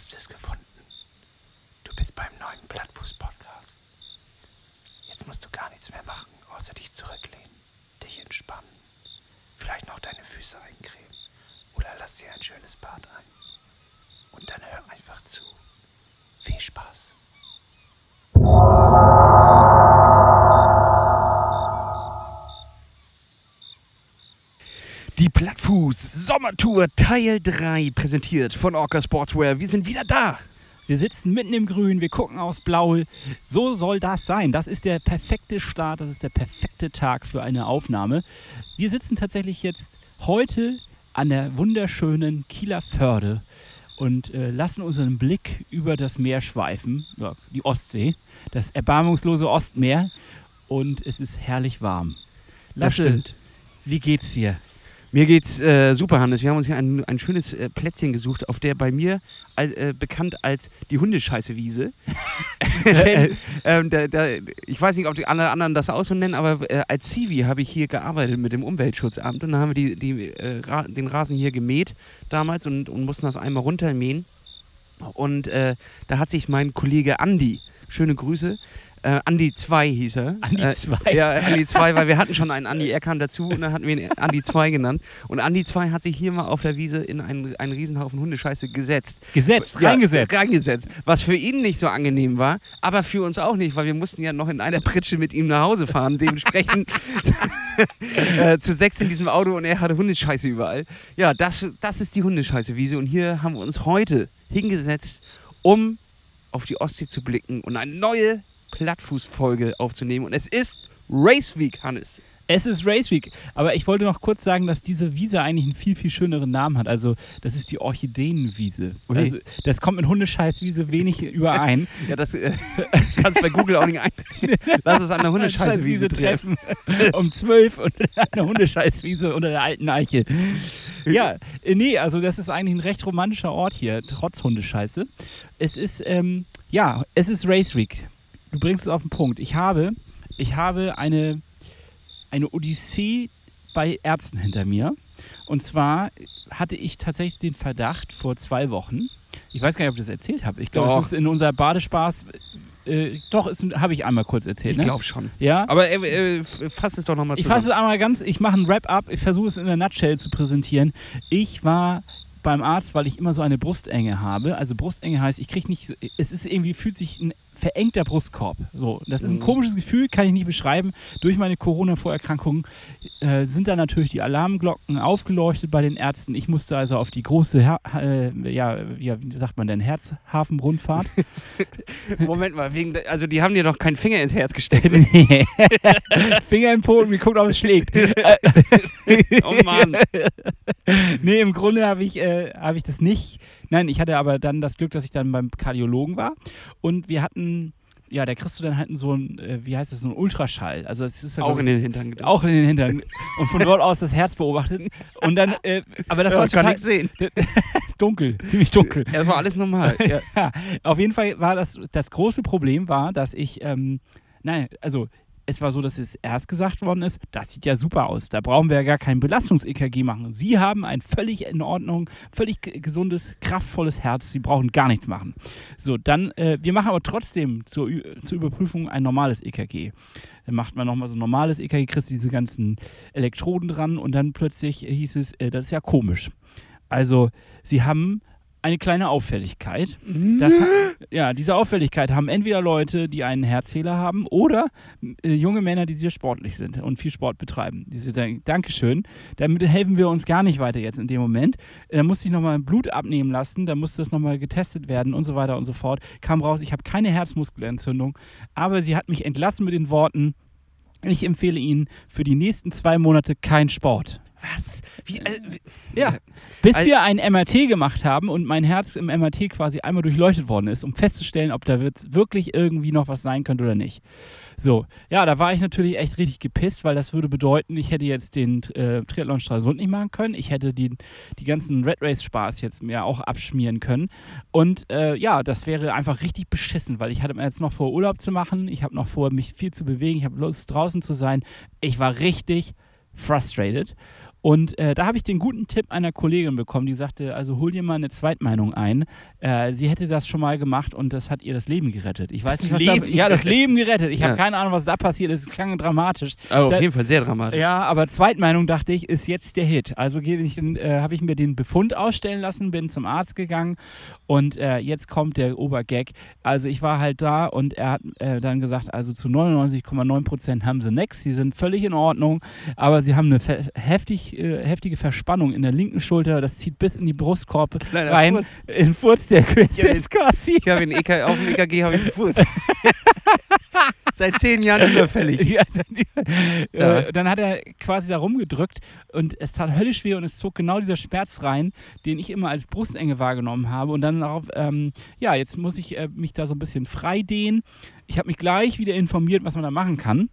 hast es gefunden. Du bist beim neuen Plattfuß-Podcast. Jetzt musst du gar nichts mehr machen, außer dich zurücklehnen, dich entspannen, vielleicht noch deine Füße eincremen oder lass dir ein schönes Bad ein. Und dann hör einfach zu. Viel Spaß. Plattfuß Sommertour Teil 3 präsentiert von Orca Sportswear. Wir sind wieder da. Wir sitzen mitten im Grün, wir gucken aufs Blaue. So soll das sein. Das ist der perfekte Start, das ist der perfekte Tag für eine Aufnahme. Wir sitzen tatsächlich jetzt heute an der wunderschönen Kieler Förde und äh, lassen unseren Blick über das Meer schweifen, ja, die Ostsee, das erbarmungslose Ostmeer. Und es ist herrlich warm. Lasse, stimmt. wie geht's dir? Mir geht's äh, super, Hannes. Wir haben uns hier ein, ein schönes äh, Plätzchen gesucht, auf der bei mir äh, bekannt als die Hundescheiße-Wiese. Denn, ähm, da, da, ich weiß nicht, ob die alle anderen das auch so nennen, aber äh, als Zivi habe ich hier gearbeitet mit dem Umweltschutzamt und dann haben wir die, die, äh, Ra den Rasen hier gemäht damals und, und mussten das einmal runtermähen. Und äh, da hat sich mein Kollege Andi, schöne Grüße, äh, Andi 2 hieß er. Andi Äh, 2? Ja, Andi 2, weil wir hatten schon einen Andi, er kam dazu und dann hatten wir ihn Andi 2 genannt. Und Andi 2 hat sich hier mal auf der Wiese in einen, einen Riesenhaufen Hundescheiße gesetzt. Gesetzt, Ja, reingesetzt. Reingesetzt. Was für ihn nicht so angenehm war, aber für uns auch nicht, weil wir mussten ja noch in einer Pritsche mit ihm nach Hause fahren. Dementsprechend äh, zu sechs in diesem Auto und er hatte Hundescheiße überall. Ja, das, das ist die Hundescheiße-Wiese und hier haben wir uns heute hingesetzt, um auf die Ostsee zu blicken und eine neue Plattfußfolge aufzunehmen. Und es ist Race Week, Hannes. Es ist Race Week, aber ich wollte noch kurz sagen, dass diese Wiese eigentlich einen viel, viel schöneren Namen hat. Also, das ist die Orchideenwiese. Ui. Also, das kommt mit Hundescheißwiese wenig überein. Ja, das äh, kannst du bei Google auch nicht ein. Lass es an der Hundescheiße-Wiese treffen. um 12 und eine Hundescheißwiese unter der alten Eiche. Ja, äh, nee, also das ist eigentlich ein recht romantischer Ort hier, trotz Hundescheiße. Es ist, ähm, ja, es ist Race Week. Du bringst es auf den Punkt. Ich habe, ich habe eine, eine Odyssee bei Ärzten hinter mir. Und zwar hatte ich tatsächlich den Verdacht vor zwei Wochen, ich weiß gar nicht, ob ich das erzählt habe. Ich glaube, es ist in unser Badespaß, äh, doch, habe ich einmal kurz erzählt. Ich ne? glaube schon. Ja, Aber äh, äh, fass es doch nochmal ich zusammen. fasse es einmal ganz, ich mache ein Wrap-up, ich versuche es in der Nutshell zu präsentieren. Ich war beim Arzt, weil ich immer so eine Brustenge habe. Also Brustenge heißt, ich kriege nicht, es ist irgendwie, fühlt sich ein verengter Brustkorb. So, das ist ein Mhm. komisches Gefühl, kann ich nicht beschreiben. Durch meine Corona-Vorerkrankung äh, sind da natürlich die Alarmglocken aufgeleuchtet bei den Ärzten. Ich musste also auf die große, Her äh, ja, ja, wie sagt man denn, Herzhafenrundfahrt. Moment mal, wegen, also die haben dir doch keinen Finger ins Herz gesteckt. Nee. Finger im Po und geguckt, ob es schlägt. oh Mann. nee, im Grunde habe ich, äh, hab ich das nicht. Nein, ich hatte aber dann das Glück, dass ich dann beim Kardiologen war und wir hatten, ja, da kriegst du dann halt so ein, äh, wie heißt das, so ein Ultraschall. Also es ist ja, Auch in den Hintern gedrückt. auch in den Hintern und von dort aus das Herz beobachtet und dann, äh, aber das ja, war kann total ich sehen. dunkel, ziemlich dunkel. Das war alles normal. Ja. Ja, auf jeden Fall war das, das große Problem war, dass ich, ähm, nein, also es war so, dass es erst gesagt worden ist, das sieht ja super aus, da brauchen wir ja gar kein Belastungs-EKG machen. Sie haben ein völlig in Ordnung, völlig gesundes, kraftvolles Herz, Sie brauchen gar nichts machen. So, dann, äh, wir machen aber trotzdem zur, zur Überprüfung ein normales EKG. Dann macht man nochmal so ein normales EKG, kriegst diese ganzen Elektroden dran und dann plötzlich hieß es, äh, das ist ja komisch. Also, Sie haben eine kleine Auffälligkeit. Das, ha- ja, diese Auffälligkeit haben entweder Leute, die einen Herzfehler haben oder äh, junge Männer, die sehr sportlich sind und viel Sport betreiben. Diese denken, Dankeschön, damit helfen wir uns gar nicht weiter jetzt in dem Moment. Äh, Da musste ich nochmal Blut abnehmen lassen, da musste das nochmal getestet werden und so weiter und so fort. Kam raus, ich habe keine Herzmuskelentzündung, aber sie hat mich entlassen mit den Worten, ich empfehle Ihnen für die nächsten zwei Monate keinen Sport. Was? Wie, äh, wie, Ja, bis Al- wir ein MRT gemacht haben und mein Herz im MRT quasi einmal durchleuchtet worden ist, um festzustellen, ob da wirklich irgendwie noch was sein könnte oder nicht. So, ja, da war ich natürlich echt richtig gepisst, weil das würde bedeuten, ich hätte jetzt den äh, Triathlon Stralsund nicht machen können. Ich hätte die, die ganzen Red Race Spaß jetzt mir auch abschmieren können. Und äh, ja, das wäre einfach richtig beschissen, weil ich hatte mir jetzt noch vor, Urlaub zu machen. Ich habe noch vor, mich viel zu bewegen. Ich habe Lust, draußen zu sein. Ich war richtig frustrated. Und äh, da habe ich den guten Tipp einer Kollegin bekommen, die sagte, also hol dir mal eine Zweitmeinung ein. Äh, sie hätte das schon mal gemacht und das hat ihr das Leben gerettet. Ich weiß Das nicht, was Leben da, Ja, das Leben gerettet. Ich Ja. habe keine Ahnung, was da passiert ist. Es klang dramatisch. Aber auf Da- jeden Fall sehr dramatisch. Ja, aber Zweitmeinung dachte ich, ist jetzt der Hit. Also ich äh, habe ich mir den Befund ausstellen lassen, bin zum Arzt gegangen und äh, jetzt kommt der Obergag. Also ich war halt da und er hat äh, dann gesagt, also zu 99,9 Prozent haben sie nix, sie sind völlig in Ordnung, aber sie haben eine fe äh, heftige Verspannung in der linken Schulter, das zieht bis in die Brustkorb Kleiner rein, Furz. in Furz der Ja, ist quasi. Ich habe EK, auf dem EKG habe ich einen Furz. Seit zehn Jahren überfällig. Ja, dann, Ja. Äh, dann hat er quasi da rumgedrückt und es tat höllisch weh und es zog genau dieser Schmerz rein, den ich immer als Brustenge wahrgenommen habe. Und dann darauf, ähm, ja, jetzt muss ich äh, mich da so ein bisschen frei dehnen. Ich habe mich gleich wieder informiert, was man da machen kann.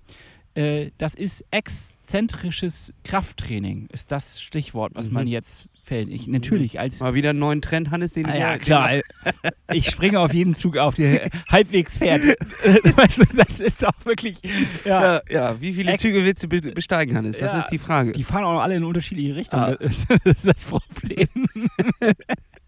Äh, das ist exzentrisches Krafttraining, ist das Stichwort, was Mhm. man jetzt fällt. Ich natürlich als Mal wieder einen neuen Trend, Hannes, den Ah, ja, den- klar. Ich springe auf jeden Zug auf, der halbwegs fährt. weißt du, das ist auch wirklich. Ja, Ja, ja, wie viele Ex- Züge willst du be- besteigen, Hannes? Das Ja, ist die Frage. Die fahren auch alle in unterschiedliche Richtungen. Ah. Das ist das Problem.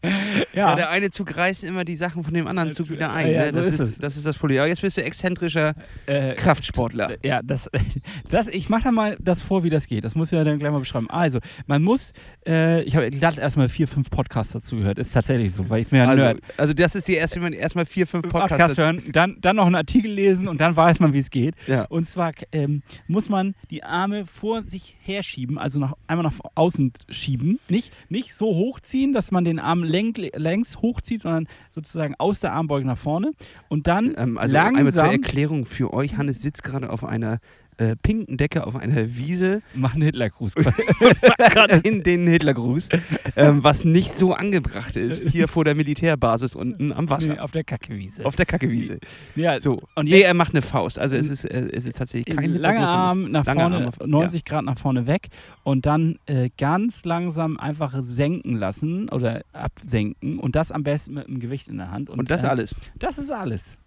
ja. ja, der eine Zug reißt immer die Sachen von dem anderen Zug wieder ein. Ja, ne? so das, ist ist das ist das Problem. Aber jetzt bist du exzentrischer äh, Kraftsportler. ja, das, das, ich mache da mal das vor, wie das geht. Das muss ich ja dann gleich mal beschreiben. Also, man muss, äh, ich habe glatt erstmal vier, fünf Podcasts dazu gehört. Ist tatsächlich so, weil ich mir ja Also, Nerd. also das ist die erste, wenn man erstmal vier, fünf Podcasts. Podcast hören, dann, dann noch einen Artikel lesen und dann weiß man, wie es geht. Ja. Und zwar ähm, muss man die Arme vor sich herschieben, also nach, einmal nach außen schieben. Nicht, nicht so hochziehen, dass man den Arm lenk, längs hochzieht, sondern sozusagen aus der Armbeuge nach vorne. Und dann Ähm, also einmal zur langsam Erklärung für euch. Hannes sitzt gerade auf einer äh, pinken Decke auf einer Wiese machen Hitlergruß. gerade in den Hitlergruß, ähm, was nicht so angebracht ist hier vor der Militärbasis unten am Wasser. Nee, auf der Kackewiese. Auf der Kackewiese. ja, So. Und nee, er macht eine Faust. Also es ist, äh, es ist tatsächlich kein Langer Arm nach vorne, Arm nach- 90 Grad nach vorne weg und dann äh, ganz langsam einfach senken lassen oder absenken und das am besten mit dem Gewicht in der Hand. Und, Und das äh, alles. Das ist alles.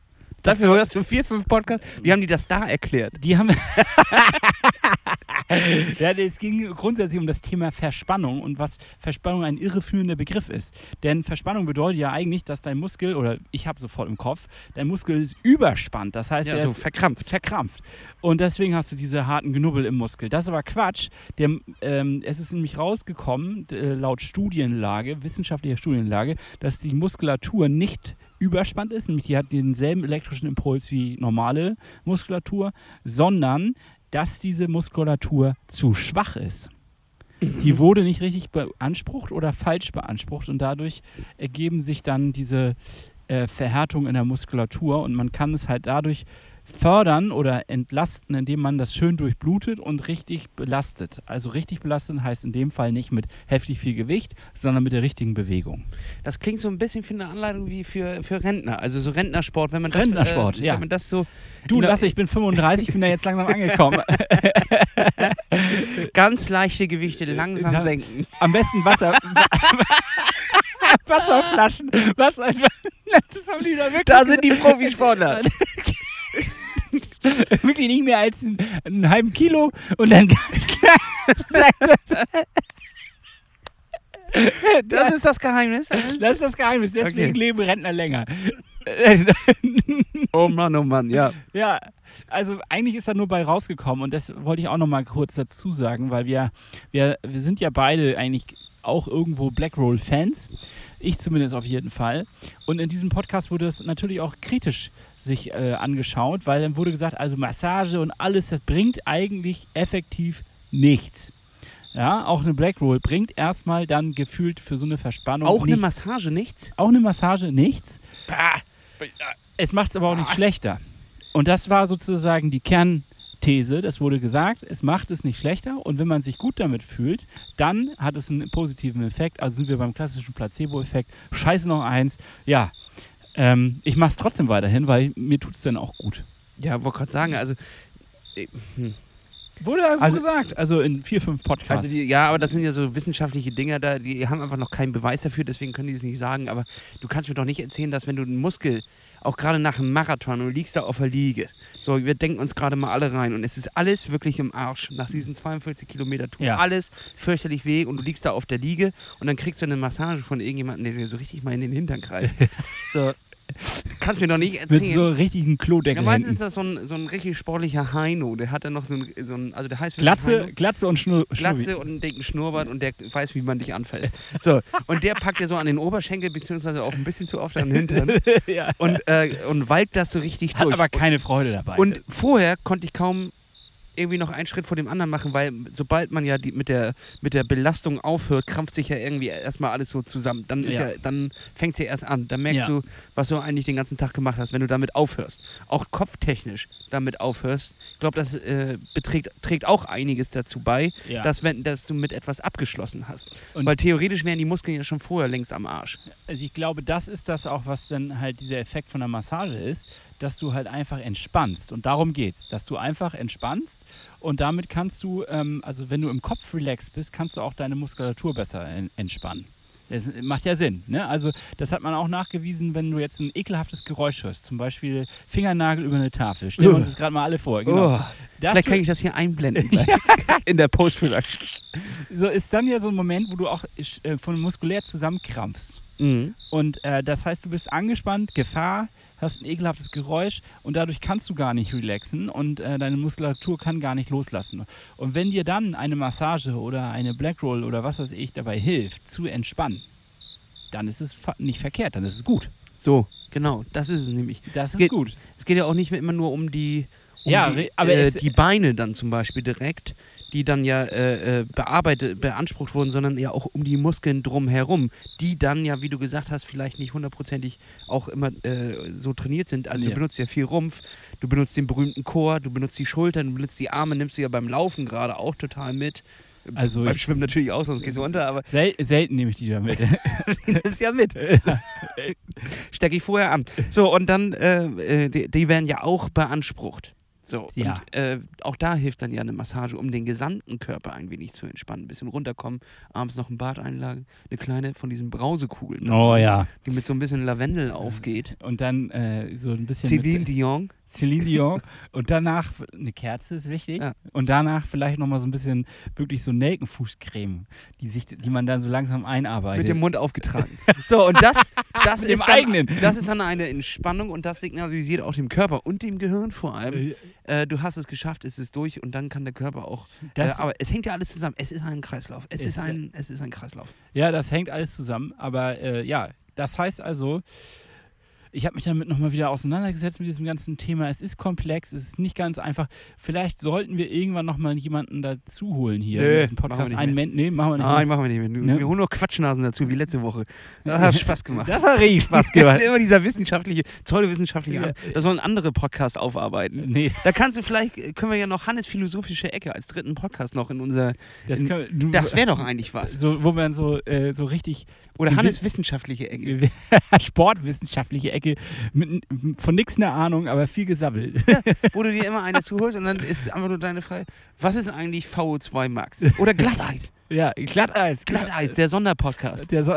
Dafür hörst du vier, fünf Podcasts. Wie haben die das da erklärt? Die haben. ja, es ging grundsätzlich um das Thema Verspannung und was Verspannung ein irreführender Begriff ist. Denn Verspannung bedeutet ja eigentlich, dass dein Muskel, oder ich habe sofort im Kopf, dein Muskel ist überspannt. Das heißt, Ja, er so ist verkrampft. verkrampft. Und deswegen hast du diese harten Genubbel im Muskel. Das ist aber Quatsch. Der, ähm, es ist nämlich rausgekommen, äh, laut Studienlage, wissenschaftlicher Studienlage, dass die Muskulatur nicht überspannt ist, nämlich die hat denselben elektrischen Impuls wie normale Muskulatur, sondern dass diese Muskulatur zu schwach ist. Die wurde nicht richtig beansprucht oder falsch beansprucht und dadurch ergeben sich dann diese äh, Verhärtung in der Muskulatur und man kann es halt dadurch fördern oder entlasten, indem man das schön durchblutet und richtig belastet. Also richtig belastet heißt in dem Fall nicht mit heftig viel Gewicht, sondern mit der richtigen Bewegung. Das klingt so ein bisschen wie eine Anleitung wie für, für Rentner. Also so Rentnersport, wenn man das, Rentnersport, äh, ja. Wenn man das so Du, Na, Lasse, ich bin 35, ich bin da jetzt langsam angekommen. ganz leichte Gewichte langsam Ja. senken. Am besten Wasser. Wasserflaschen. Wasser. Das haben die da wirklich, Da sind die Profisportler. wirklich nicht mehr als einen, einen halben Kilo und dann ganz langsam. Das ist das Geheimnis. Das ist das Geheimnis, deswegen Okay. leben Rentner länger. Oh Mann, oh Mann, ja. Ja, also eigentlich ist da nur bei rausgekommen und das wollte ich auch noch mal kurz dazu sagen, weil wir, wir, wir sind ja beide eigentlich auch irgendwo Blackroll-Fans. Ich zumindest auf jeden Fall. Und in diesem Podcast wurde es natürlich auch kritisch sich äh, angeschaut, weil dann wurde gesagt, also Massage und alles, das bringt eigentlich effektiv nichts. Ja, auch eine Blackroll bringt erstmal dann gefühlt für so eine Verspannung Auch eine nicht, Massage, nichts? auch eine Massage nichts. Bah. Es macht es aber auch nicht schlechter. Und das war sozusagen die Kernthese. Das wurde gesagt, es macht es nicht schlechter. Und wenn man sich gut damit fühlt, dann hat es einen positiven Effekt. Also sind wir beim klassischen Placebo-Effekt. Scheiße noch eins. Ja, ähm, ich mache es trotzdem weiterhin, weil mir tut es dann auch gut. Ja, wollte gerade sagen, also. äh, hm. Wurde also, Also- gesagt. Also in vier, fünf Podcasts. Also die, ja, aber das sind ja so wissenschaftliche Dinge, da, die haben einfach noch keinen Beweis dafür, deswegen können die es nicht sagen. Aber du kannst mir doch nicht erzählen, dass wenn du einen Muskel, auch gerade nach einem Marathon, und du liegst da auf der Liege, so, wir denken uns gerade mal alle rein und es ist alles wirklich im Arsch nach diesen 42 Kilometer tut Ja. alles fürchterlich weh und du liegst da auf der Liege und dann kriegst du eine Massage von irgendjemandem, der dir so richtig mal in den Hintern greift. so, kannst mir doch nicht Mit erzählen. so richtigen ja, Klodeckel. meistens ist das so ein, so ein richtig sportlicher Heino, der hat dann noch so ein, so ein also der heißt Glatze, Heino. Glatze und Schnur. Glatze und einen dicken Schnurrbart und der weiß, wie man dich anfasst. So, und der packt dir so an den Oberschenkel, beziehungsweise auch ein bisschen zu oft an den Hintern ja. und, äh, und walkt das so richtig Hat durch. aber keine Freude dabei. und vorher konnte ich kaum irgendwie noch einen Schritt vor dem anderen machen, weil sobald man ja die, mit, der, mit der Belastung aufhört, krampft sich ja irgendwie erstmal alles so zusammen. Dann, ist ja. Ja. dann fängt es ja erst an. Dann merkst Ja. du, was du eigentlich den ganzen Tag gemacht hast, wenn du damit aufhörst. Auch kopftechnisch damit aufhörst. Ich glaube, das äh, beträgt, trägt auch einiges dazu bei, ja. dass, wenn, dass du mit etwas abgeschlossen hast. Und- Weil theoretisch wären die Muskeln ja schon vorher längst am Arsch. also ich glaube, das ist das auch, was dann halt dieser Effekt von der Massage ist, dass du halt einfach entspannst. Und darum geht's, dass du einfach entspannst und damit kannst du, ähm, also wenn du im Kopf relaxed bist, kannst du auch deine Muskulatur besser en entspannen. Das macht ja Sinn. Ne? Also das hat man auch nachgewiesen, wenn du jetzt ein ekelhaftes Geräusch hörst, zum Beispiel Fingernagel über eine Tafel. Stellen wir uns das gerade mal alle vor. Genau. Das vielleicht kann ich das hier einblenden in der Post-Production. so ist dann ja so ein Moment, wo du auch äh, von muskulär zusammenkrampfst. Mhm. Und äh, das heißt, du bist angespannt, Gefahr, hast ein ekelhaftes Geräusch und dadurch kannst du gar nicht relaxen und äh, deine Muskulatur kann gar nicht loslassen. Und wenn dir dann eine Massage oder eine Black Roll oder was weiß ich dabei hilft, zu entspannen, dann ist es nicht verkehrt, dann ist es gut. So, genau, das ist es nämlich. Das ist Geht- gut. Es geht ja auch nicht immer nur um die, um Ja, die, aber äh, es- die Beine dann zum Beispiel direkt, die dann ja äh, äh, bearbeitet, beansprucht wurden, sondern ja auch um die Muskeln drumherum, die dann ja, wie du gesagt hast, vielleicht nicht hundertprozentig auch immer äh, so trainiert sind. Also Ja. du benutzt ja viel Rumpf, du benutzt den berühmten Chor, du benutzt die Schultern, du benutzt die Arme, nimmst du ja beim Laufen gerade auch total mit. Also beim ich- Schwimmen natürlich auch, sonst gehst du unter, aber Sel selten nehme ich die damit. die nimmst ja mit. Stecke ich vorher an. So, und dann, äh, äh, die, die werden ja auch beansprucht. So, Ja. und äh, auch da hilft dann ja eine Massage, um den gesamten Körper ein wenig zu entspannen. Ein bisschen runterkommen, abends noch ein Bad einlagen, eine kleine von diesen Brausekugeln, oh ja. die mit so ein bisschen Lavendel aufgeht. Und dann äh, so ein bisschen. Celine mit, Dion. Celine Dion. Und danach eine Kerze ist wichtig. Ja. Und danach vielleicht nochmal so ein bisschen wirklich so Nelkenfußcreme, die, sich, die man dann so langsam einarbeitet. Mit dem Mund aufgetragen. so, und das, das, ist dann, eigenen. das ist dann eine Entspannung und das signalisiert auch dem Körper und dem Gehirn vor allem, äh, du hast es geschafft, es ist durch und dann kann der Körper auch. Das- äh, aber es hängt ja alles zusammen. Es ist ein Kreislauf. Es, Es- ist, ein, es ist ein Kreislauf. Ja, das hängt alles zusammen. Aber äh, ja, das heißt also, ich habe mich damit nochmal wieder auseinandergesetzt mit diesem ganzen Thema. Es ist komplex, es ist nicht ganz einfach. Vielleicht sollten wir irgendwann nochmal jemanden dazu holen hier Nee, in diesem machen wir Podcast. Einen. Men nee, machen wir nicht. Nein, mehr. machen wir nicht mehr. Wir- Ne? Wir holen nur Quatschnasen dazu, wie letzte Woche. Das hat Spaß gemacht. Das hat richtig Spaß gemacht. Immer dieser wissenschaftliche, pseudowissenschaftliche. Ja. An- Das sollen andere Podcasts aufarbeiten. nee, Da kannst du vielleicht, äh, können wir ja noch Hannes philosophische Ecke als dritten Podcast noch in unser. das, in, können, du, das wäre doch eigentlich was. so, wo man so, äh, so richtig Oder Hannes wissenschaftliche Ecke. sportwissenschaftliche Ecke mit, von nichts eine Ahnung, aber viel gesabbelt. Wo du dir immer eine zuholst und dann ist einfach nur deine Frage: Was ist eigentlich VO2 Max? Oder Glatteis? ja, Glatteis. Glatteis, der Sonderpodcast. Der so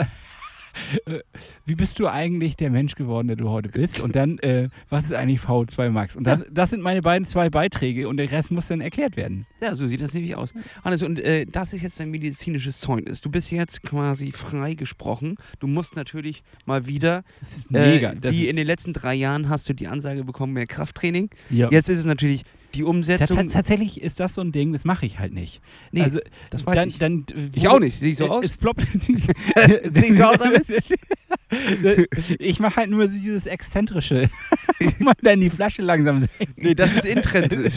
Wie bist du eigentlich der Mensch geworden, der du heute bist? Und dann, äh, was ist eigentlich VO2 Max? Und dann, das sind meine beiden zwei Beiträge und der Rest muss dann erklärt werden. Ja, so sieht das nämlich aus. Hannes, und äh, das ist jetzt dein medizinisches Zeugnis. Du bist jetzt quasi freigesprochen. Du musst natürlich mal wieder, Das ist mega. äh, das wie in den letzten drei Jahren hast du die Ansage bekommen, mehr Krafttraining. ja. Jetzt ist es natürlich die Tats- Umsetzung. tatsächlich ist das so ein Ding, das mache ich halt nicht. Nee, also, das weiß dann, ich. Dann, Ich auch nicht. Sehe ich so äh, aus? Es ploppt. Sehe ich so aus, ich mache halt nur dieses Exzentrische. Man dann die Flasche langsam senkt. Nee, das ist intrinsisch.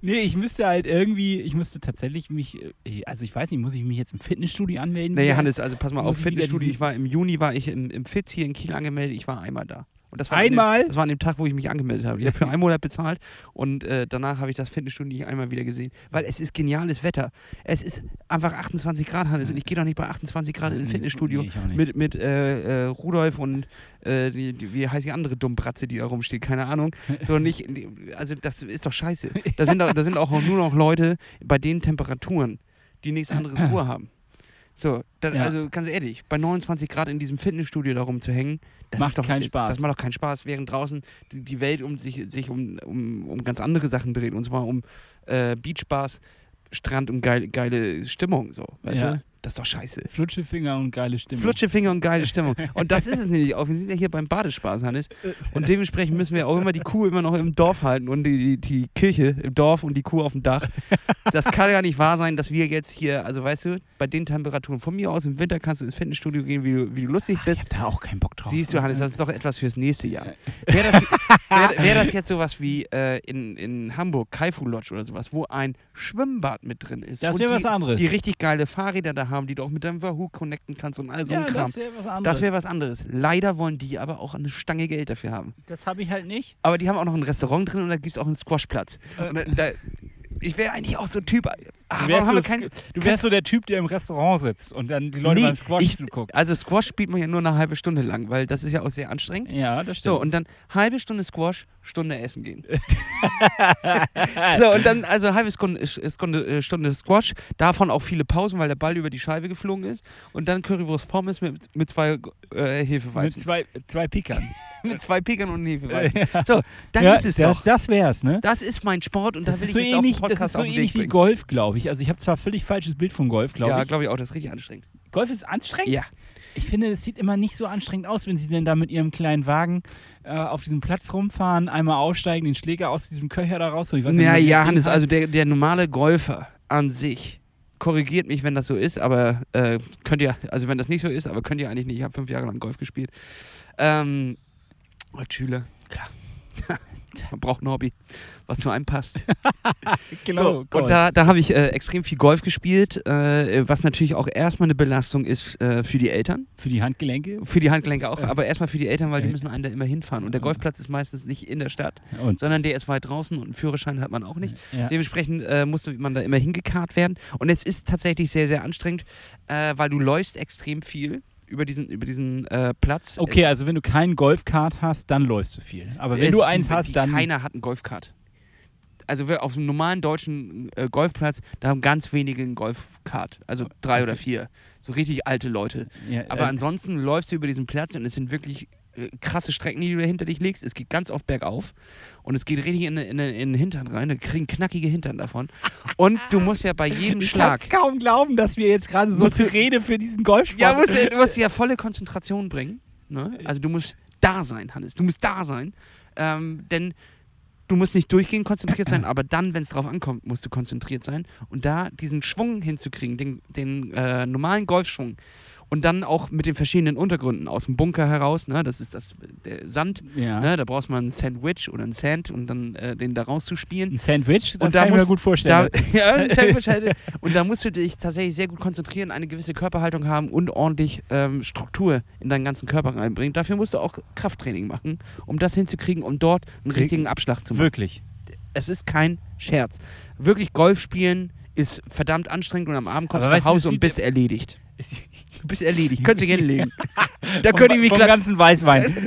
Nee, ich müsste halt irgendwie, ich müsste tatsächlich mich, äh, also ich weiß nicht, muss ich mich jetzt im Fitnessstudio anmelden? wieder? Hannes, also pass mal auf, Fitnessstudio. Ich war im Juni, war ich im, im Fitz hier in Kiel angemeldet. Ich war einmal da. Und das war Einmal? An dem, das war an dem Tag, wo ich mich angemeldet habe. Ich habe für einen Monat bezahlt und äh, danach habe ich das Fitnessstudio nicht einmal wieder gesehen. Weil es ist geniales Wetter. Es ist einfach 28 Grad, Hannes. Und ich gehe doch nicht bei 28 Grad in ein Fitnessstudio nee, mit, mit äh, äh, Rudolf und äh, die, die, wie heißt die andere Dummbratze, die da rumsteht? Keine Ahnung. So nicht, also das ist doch scheiße. Da sind, doch, da sind auch nur noch Leute bei den Temperaturen, die nichts anderes vorhaben. So, dann, Ja. also ganz ehrlich, bei 29 Grad in diesem Fitnessstudio da rumzuhängen, das Macht doch, keinen Spaß. Das macht doch keinen Spaß, während draußen die, die Welt um sich, sich um, um, um ganz andere Sachen dreht. Und zwar um äh, Beachbars, Strand und geile, geile Stimmung. So, weißt Ja. du? Das ist doch scheiße. Flutschefinger und geile Stimme. Flutsche Finger und geile Stimmung. Und das ist es nämlich auch. Wir sind ja hier beim Badespaß, Hannes. Und dementsprechend müssen wir auch immer die Kuh immer noch im Dorf halten und die, die, die Kirche im Dorf und die Kuh auf dem Dach. Das kann ja nicht wahr sein, dass wir jetzt hier, also weißt du, bei den Temperaturen von mir aus im Winter kannst du ins Fitnessstudio gehen, wie du, wie du lustig ich bist. hab da auch keinen Bock drauf. Siehst du, Hannes, das ist doch etwas fürs nächste Jahr. Wäre das, wär, wär das jetzt sowas wie äh, in, in Hamburg, Kaifu Lodge oder sowas, wo ein Schwimmbad mit drin ist. Das wäre was anderes. Die richtig geile Fahrräder da haben, die du auch mit deinem Wahoo connecten kannst und all so ja, ein Kram. das wäre was anderes. Das wäre was anderes. Leider wollen die aber auch eine Stange Geld dafür haben. das habe ich halt nicht. Aber die haben auch noch ein Restaurant drin und da gibt es auch einen Squashplatz. Da, da, ich wäre eigentlich auch so ein Typ. Ah, Du wärst, so, kein, du wärst so der Typ, der im Restaurant sitzt und dann die Leute Nee, beim Squash ich- zuguckt. also Squash spielt man ja nur eine halbe Stunde lang, weil das ist ja auch sehr anstrengend. Ja, das stimmt. So, und dann halbe Stunde Squash, Stunde essen gehen. so, und dann also halbe Stunde, äh, Stunde, äh, Stunde Squash, davon auch viele Pausen, weil der Ball über die Scheibe geflogen ist. Und dann Currywurst Pommes mit, mit zwei äh, Mit Hefeweizen. zwei, zwei Pikern. Mit zwei Pikern und Hefeweizen. So, dann ja, ist es das, doch. das wär's, ne? Das ist mein Sport und Das da will ist so ich ähnlich, das ist so ähnlich wie. Golf, glaube ich. Also ich habe zwar völlig falsches Bild von Golf, glaube Ja, ich. glaube ich auch, das ist richtig anstrengend. Golf ist anstrengend? Ja. Ich finde, es sieht immer nicht so anstrengend aus, wenn sie denn da mit ihrem kleinen Wagen äh, auf diesem Platz rumfahren, einmal aussteigen, den Schläger aus diesem Köcher da raus. Ich nicht, Ja, ja, Hannes, also der, der normale Golfer an sich korrigiert mich, wenn das so ist, aber äh, könnt ihr, also wenn das nicht so ist, aber könnt ihr eigentlich nicht. Ich habe fünf Jahre lang Golf gespielt. Ähm, als Schüler, klar. Man braucht ein Hobby, was zu einem passt. genau. So, und da, da habe ich äh, extrem viel Golf gespielt, äh, was natürlich auch erstmal eine Belastung ist äh, für die Eltern. Für die Handgelenke. Für die Handgelenke auch, aber erstmal für die Eltern, weil die müssen einen da immer hinfahren. Und der Golfplatz ist meistens nicht in der Stadt, Und, sondern der ist weit draußen und einen Führerschein hat man auch nicht. ja. Dementsprechend äh, musste man da immer hingekarrt werden. Und es ist tatsächlich sehr, sehr anstrengend, äh, weil du läufst extrem viel über diesen, über diesen äh, Platz. Okay, also wenn du keinen Golfkart hast, dann läufst du viel. Aber wenn du eins hast, dann. Keiner hat einen Golfkart. Also wir- auf einem normalen deutschen äh, Golfplatz, da haben ganz wenige einen Golfkart. Also drei oder vier. So richtig alte Leute. Ja, Aber äh, ansonsten läufst du über diesen Platz und es sind wirklich krasse Strecken, die du da hinter dich legst. Es geht ganz oft bergauf und es geht richtig in, in, in den Hintern rein. Da kriegen knackige Hintern davon. Und du musst ja bei jedem ich Schlag. kann's kaum glauben, dass wir jetzt gerade so Musst Rede für diesen Golfsport. Ja, musst, du- du musst ja volle Konzentration bringen. Ne? Also du musst da sein, Hannes. Du musst da sein. Ähm, denn du musst nicht durchgehend konzentriert sein, aber dann, wenn es drauf ankommt, musst du konzentriert sein. Und da diesen Schwung hinzukriegen, den, den äh, normalen Golfschwung. Und dann auch mit den verschiedenen Untergründen aus dem Bunker heraus, ne? das ist das, der Sand, ja. ne? da brauchst man ein Sandwich oder ein Sand und dann äh, den da rauszuspielen. Ein Sandwich, das Und da kann ich mir gut Da, vorstellen. ja, ein Sandwich halt. Und da musst du dich tatsächlich sehr gut konzentrieren, eine gewisse Körperhaltung haben und ordentlich ähm, Struktur in deinen ganzen Körper reinbringen. Dafür musst du auch Krafttraining machen, um das hinzukriegen, um dort einen richtigen Abschlag zu machen. Wirklich. Es ist kein Scherz. Wirklich Golf spielen ist verdammt anstrengend und am Abend kommst Aber du nach du, Hause das und bist erledigt. Ist- Du bist erledigt. Könntest dich hinlegen. da könnte ich mich vom ganzen Weißwein.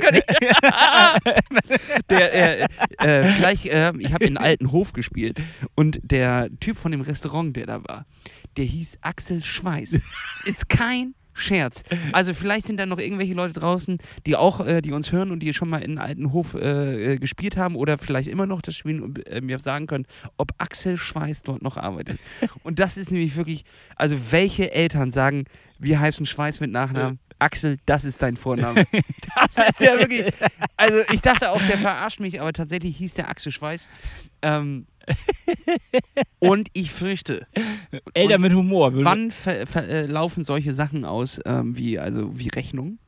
der, äh, äh, vielleicht, äh, ich habe in alten Hof gespielt und der Typ von dem Restaurant, der da war, der hieß Axel Schweiß. Ist kein Scherz. Also vielleicht sind da noch irgendwelche Leute draußen, die auch, äh, die uns hören und die schon mal in alten Hof äh, äh, gespielt haben oder vielleicht immer noch das spielen und äh, mir sagen können, ob Axel Schweiß dort noch arbeitet. Und das ist nämlich wirklich, also welche Eltern sagen, wir heißen Schweiß mit Nachnamen? Axel, das ist dein Vorname. Das ist ja wirklich. Also ich dachte auch, der verarscht mich, aber tatsächlich hieß der Axel Schweiß. Ähm, und ich fürchte, Eltern mit Humor. wann äh, laufen solche Sachen aus, ähm, wie, also, wie Rechnung?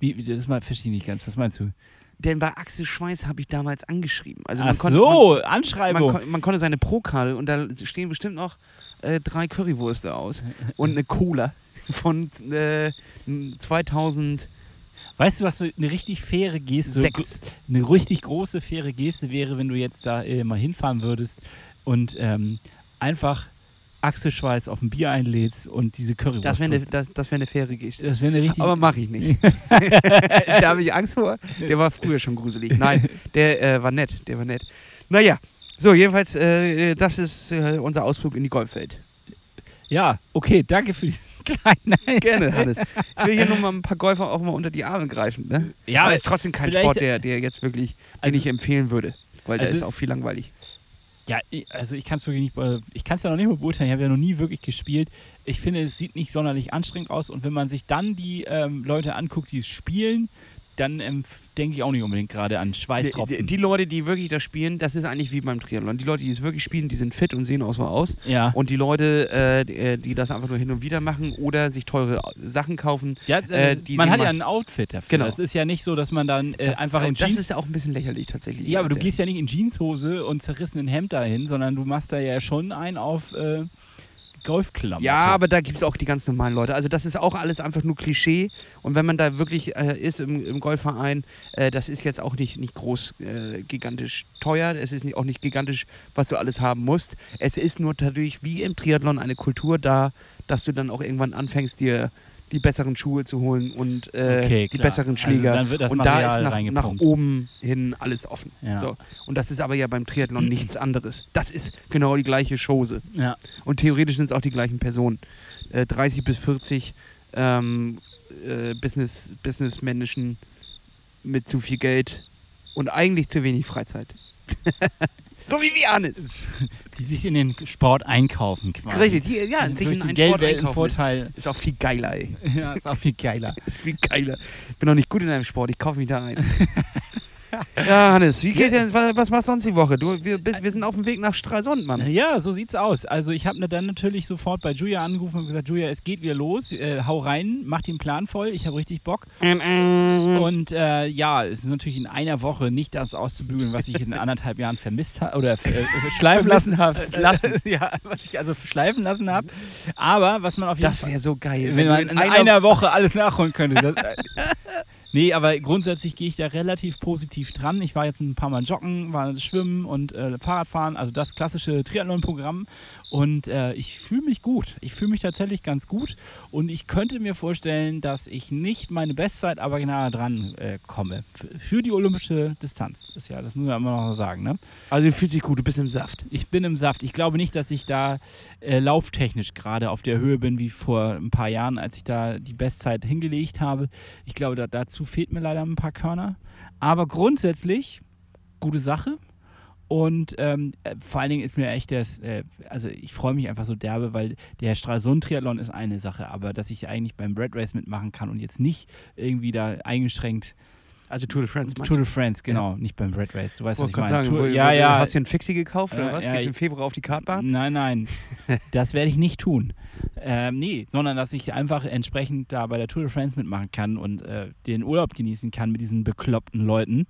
Wie, das mal verstehe ich nicht ganz. Was meinst du? Denn bei Axel Schweiß habe ich damals angeschrieben. Also Ach man konnte, so, man, man, Anschreibung. kon, man konnte seine Pro-Karte und da stehen bestimmt noch äh, drei Currywürste aus und eine Cola von äh, 2000. Weißt du, was eine richtig faire Geste, Sechs. eine richtig große faire Geste wäre, wenn du jetzt da äh, mal hinfahren würdest und ähm, einfach Achselschweiß auf ein Bier einlädst und diese Currywurst. Das wäre eine, das, das wär eine faire Geste. das wäre eine richtig. Aber mache ich nicht. da habe ich Angst vor. Der war früher schon gruselig. Nein, der äh, war nett. Der war nett. Naja, so, jedenfalls, äh, das ist äh, unser Ausflug in die Golfwelt. ja, okay, danke für diesen kleinen. Gerne, Hannes. Ich will hier nur mal ein paar Golfer auch mal unter die Arme greifen. Ne? Ja, aber es ist trotzdem kein Sport, der, der jetzt wirklich, den Also- ich empfehlen würde. Weil der Also ist es- auch viel langweilig. Ja, ich- also ich kann es wirklich nicht, ich kann es ja noch nicht mal beurteilen, ich habe ja noch nie wirklich gespielt. Ich finde, es sieht nicht sonderlich anstrengend aus und wenn man sich dann die ähm, Leute anguckt, die es spielen, dann ähm, denke ich auch nicht unbedingt gerade an Die, Schweißtropfen. die, die Leute, die wirklich das spielen, das ist eigentlich wie beim Triathlon. Die Leute, die es wirklich spielen, die sind fit und sehen auch so aus. ja. Und die Leute, äh, die, äh, die das einfach nur hin und wieder machen oder sich teure Sachen kaufen, ja, äh, äh, die man hat ja ein Outfit dafür. Genau. Es ist ja nicht so, dass man dann äh, das einfach ist, in auch- das Jeans. ist auch ein bisschen lächerlich tatsächlich. ja, aber du gehst ja nicht in Jeanshose und zerrissenen Hemd dahin, sondern du machst da ja schon einen auf äh, Golfklamotte. Ja, aber da gibt es auch die ganz normalen Leute. Also das ist auch alles einfach nur Klischee. Und wenn man da wirklich äh, ist im, im Golfverein, äh, das ist jetzt auch nicht, nicht groß, äh, gigantisch teuer. Es ist nicht, auch nicht gigantisch, was du alles haben musst. Es ist nur dadurch, wie im Triathlon, eine Kultur da, dass du dann auch irgendwann anfängst, dir die besseren Schuhe zu holen und äh, Okay, die besseren Also Schläger. das und da ist nach, nach oben hin alles offen. Ja. So. Und das ist aber ja beim Triathlon nichts anderes. Das ist genau die gleiche Chose. Ja. Und theoretisch sind es auch die gleichen Personen. Äh, 30 bis 40 ähm, äh, Business, Businessmenschen mit zu viel Geld und eigentlich zu wenig Freizeit. so wie wir Hannes. Die sich in den Sport einkaufen quasi. Richtig, die, ja, sich in den einen Sport einkaufen ist, Geldweltenvorteil. ist auch viel geiler, ey. Ja, ist auch viel geiler. Ist viel geiler. Ich bin noch nicht gut in einem Sport, ich kaufe mich da ein. ja, Hannes, wie geht denn, was, was machst du sonst die Woche? Du, wir, bist, wir sind auf dem Weg nach Stralsund, Mann. Ja, so sieht's aus. Also ich habe dann natürlich sofort bei Julia angerufen und gesagt, Julia, es geht wieder los, äh, hau rein, mach den Plan voll, ich habe richtig Bock. Und äh, ja, es ist natürlich in einer Woche nicht das auszubügeln, was ich in anderthalb Jahren vermisst habe oder äh, schleifen lassen habe. lassen. ja, was ich also schleifen lassen habe. Aber was man auf jeden Das Fall wäre so geil. wenn du man in einer, Woche alles nachholen könnte. Das, äh, nee, aber grundsätzlich gehe ich da relativ positiv dran. Ich war jetzt ein paar Mal joggen, war schwimmen und äh, Fahrradfahren, also das klassische Triathlon-Programm. Und äh, ich fühle mich gut. Ich fühle mich tatsächlich ganz gut. Und ich könnte mir vorstellen, dass ich nicht meine Bestzeit, aber nahe dran äh, komme. Für die olympische Distanz. Ist ja, das muss man immer noch sagen, ne? Also du fühlst dich gut, du bist im Saft. Ich bin im Saft. Ich glaube nicht, dass ich da äh, lauftechnisch gerade auf der Höhe bin wie vor ein paar Jahren, als ich da die Bestzeit hingelegt habe. Ich glaube, da, dazu fehlt mir leider ein paar Körner. Aber grundsätzlich gute Sache. Und ähm, äh, vor allen Dingen ist mir echt das, äh, also ich freue mich einfach so derbe, weil der Stralsund-Triathlon ist eine Sache, aber dass ich eigentlich beim Red Race mitmachen kann und jetzt nicht irgendwie da eingeschränkt Also Tour de France. Tour de France, genau, nicht beim Red Race. Du weißt, was ich meine. sagen, Tour, wo, ja, ja. Hast du einen Fixie gekauft oder Äh, was? ja, Geht's im Februar auf die Kartbahn? Nein, nein. Das werde ich nicht tun. Ähm, nee, sondern dass ich einfach entsprechend da bei der Tour de France mitmachen kann und äh, den Urlaub genießen kann mit diesen bekloppten Leuten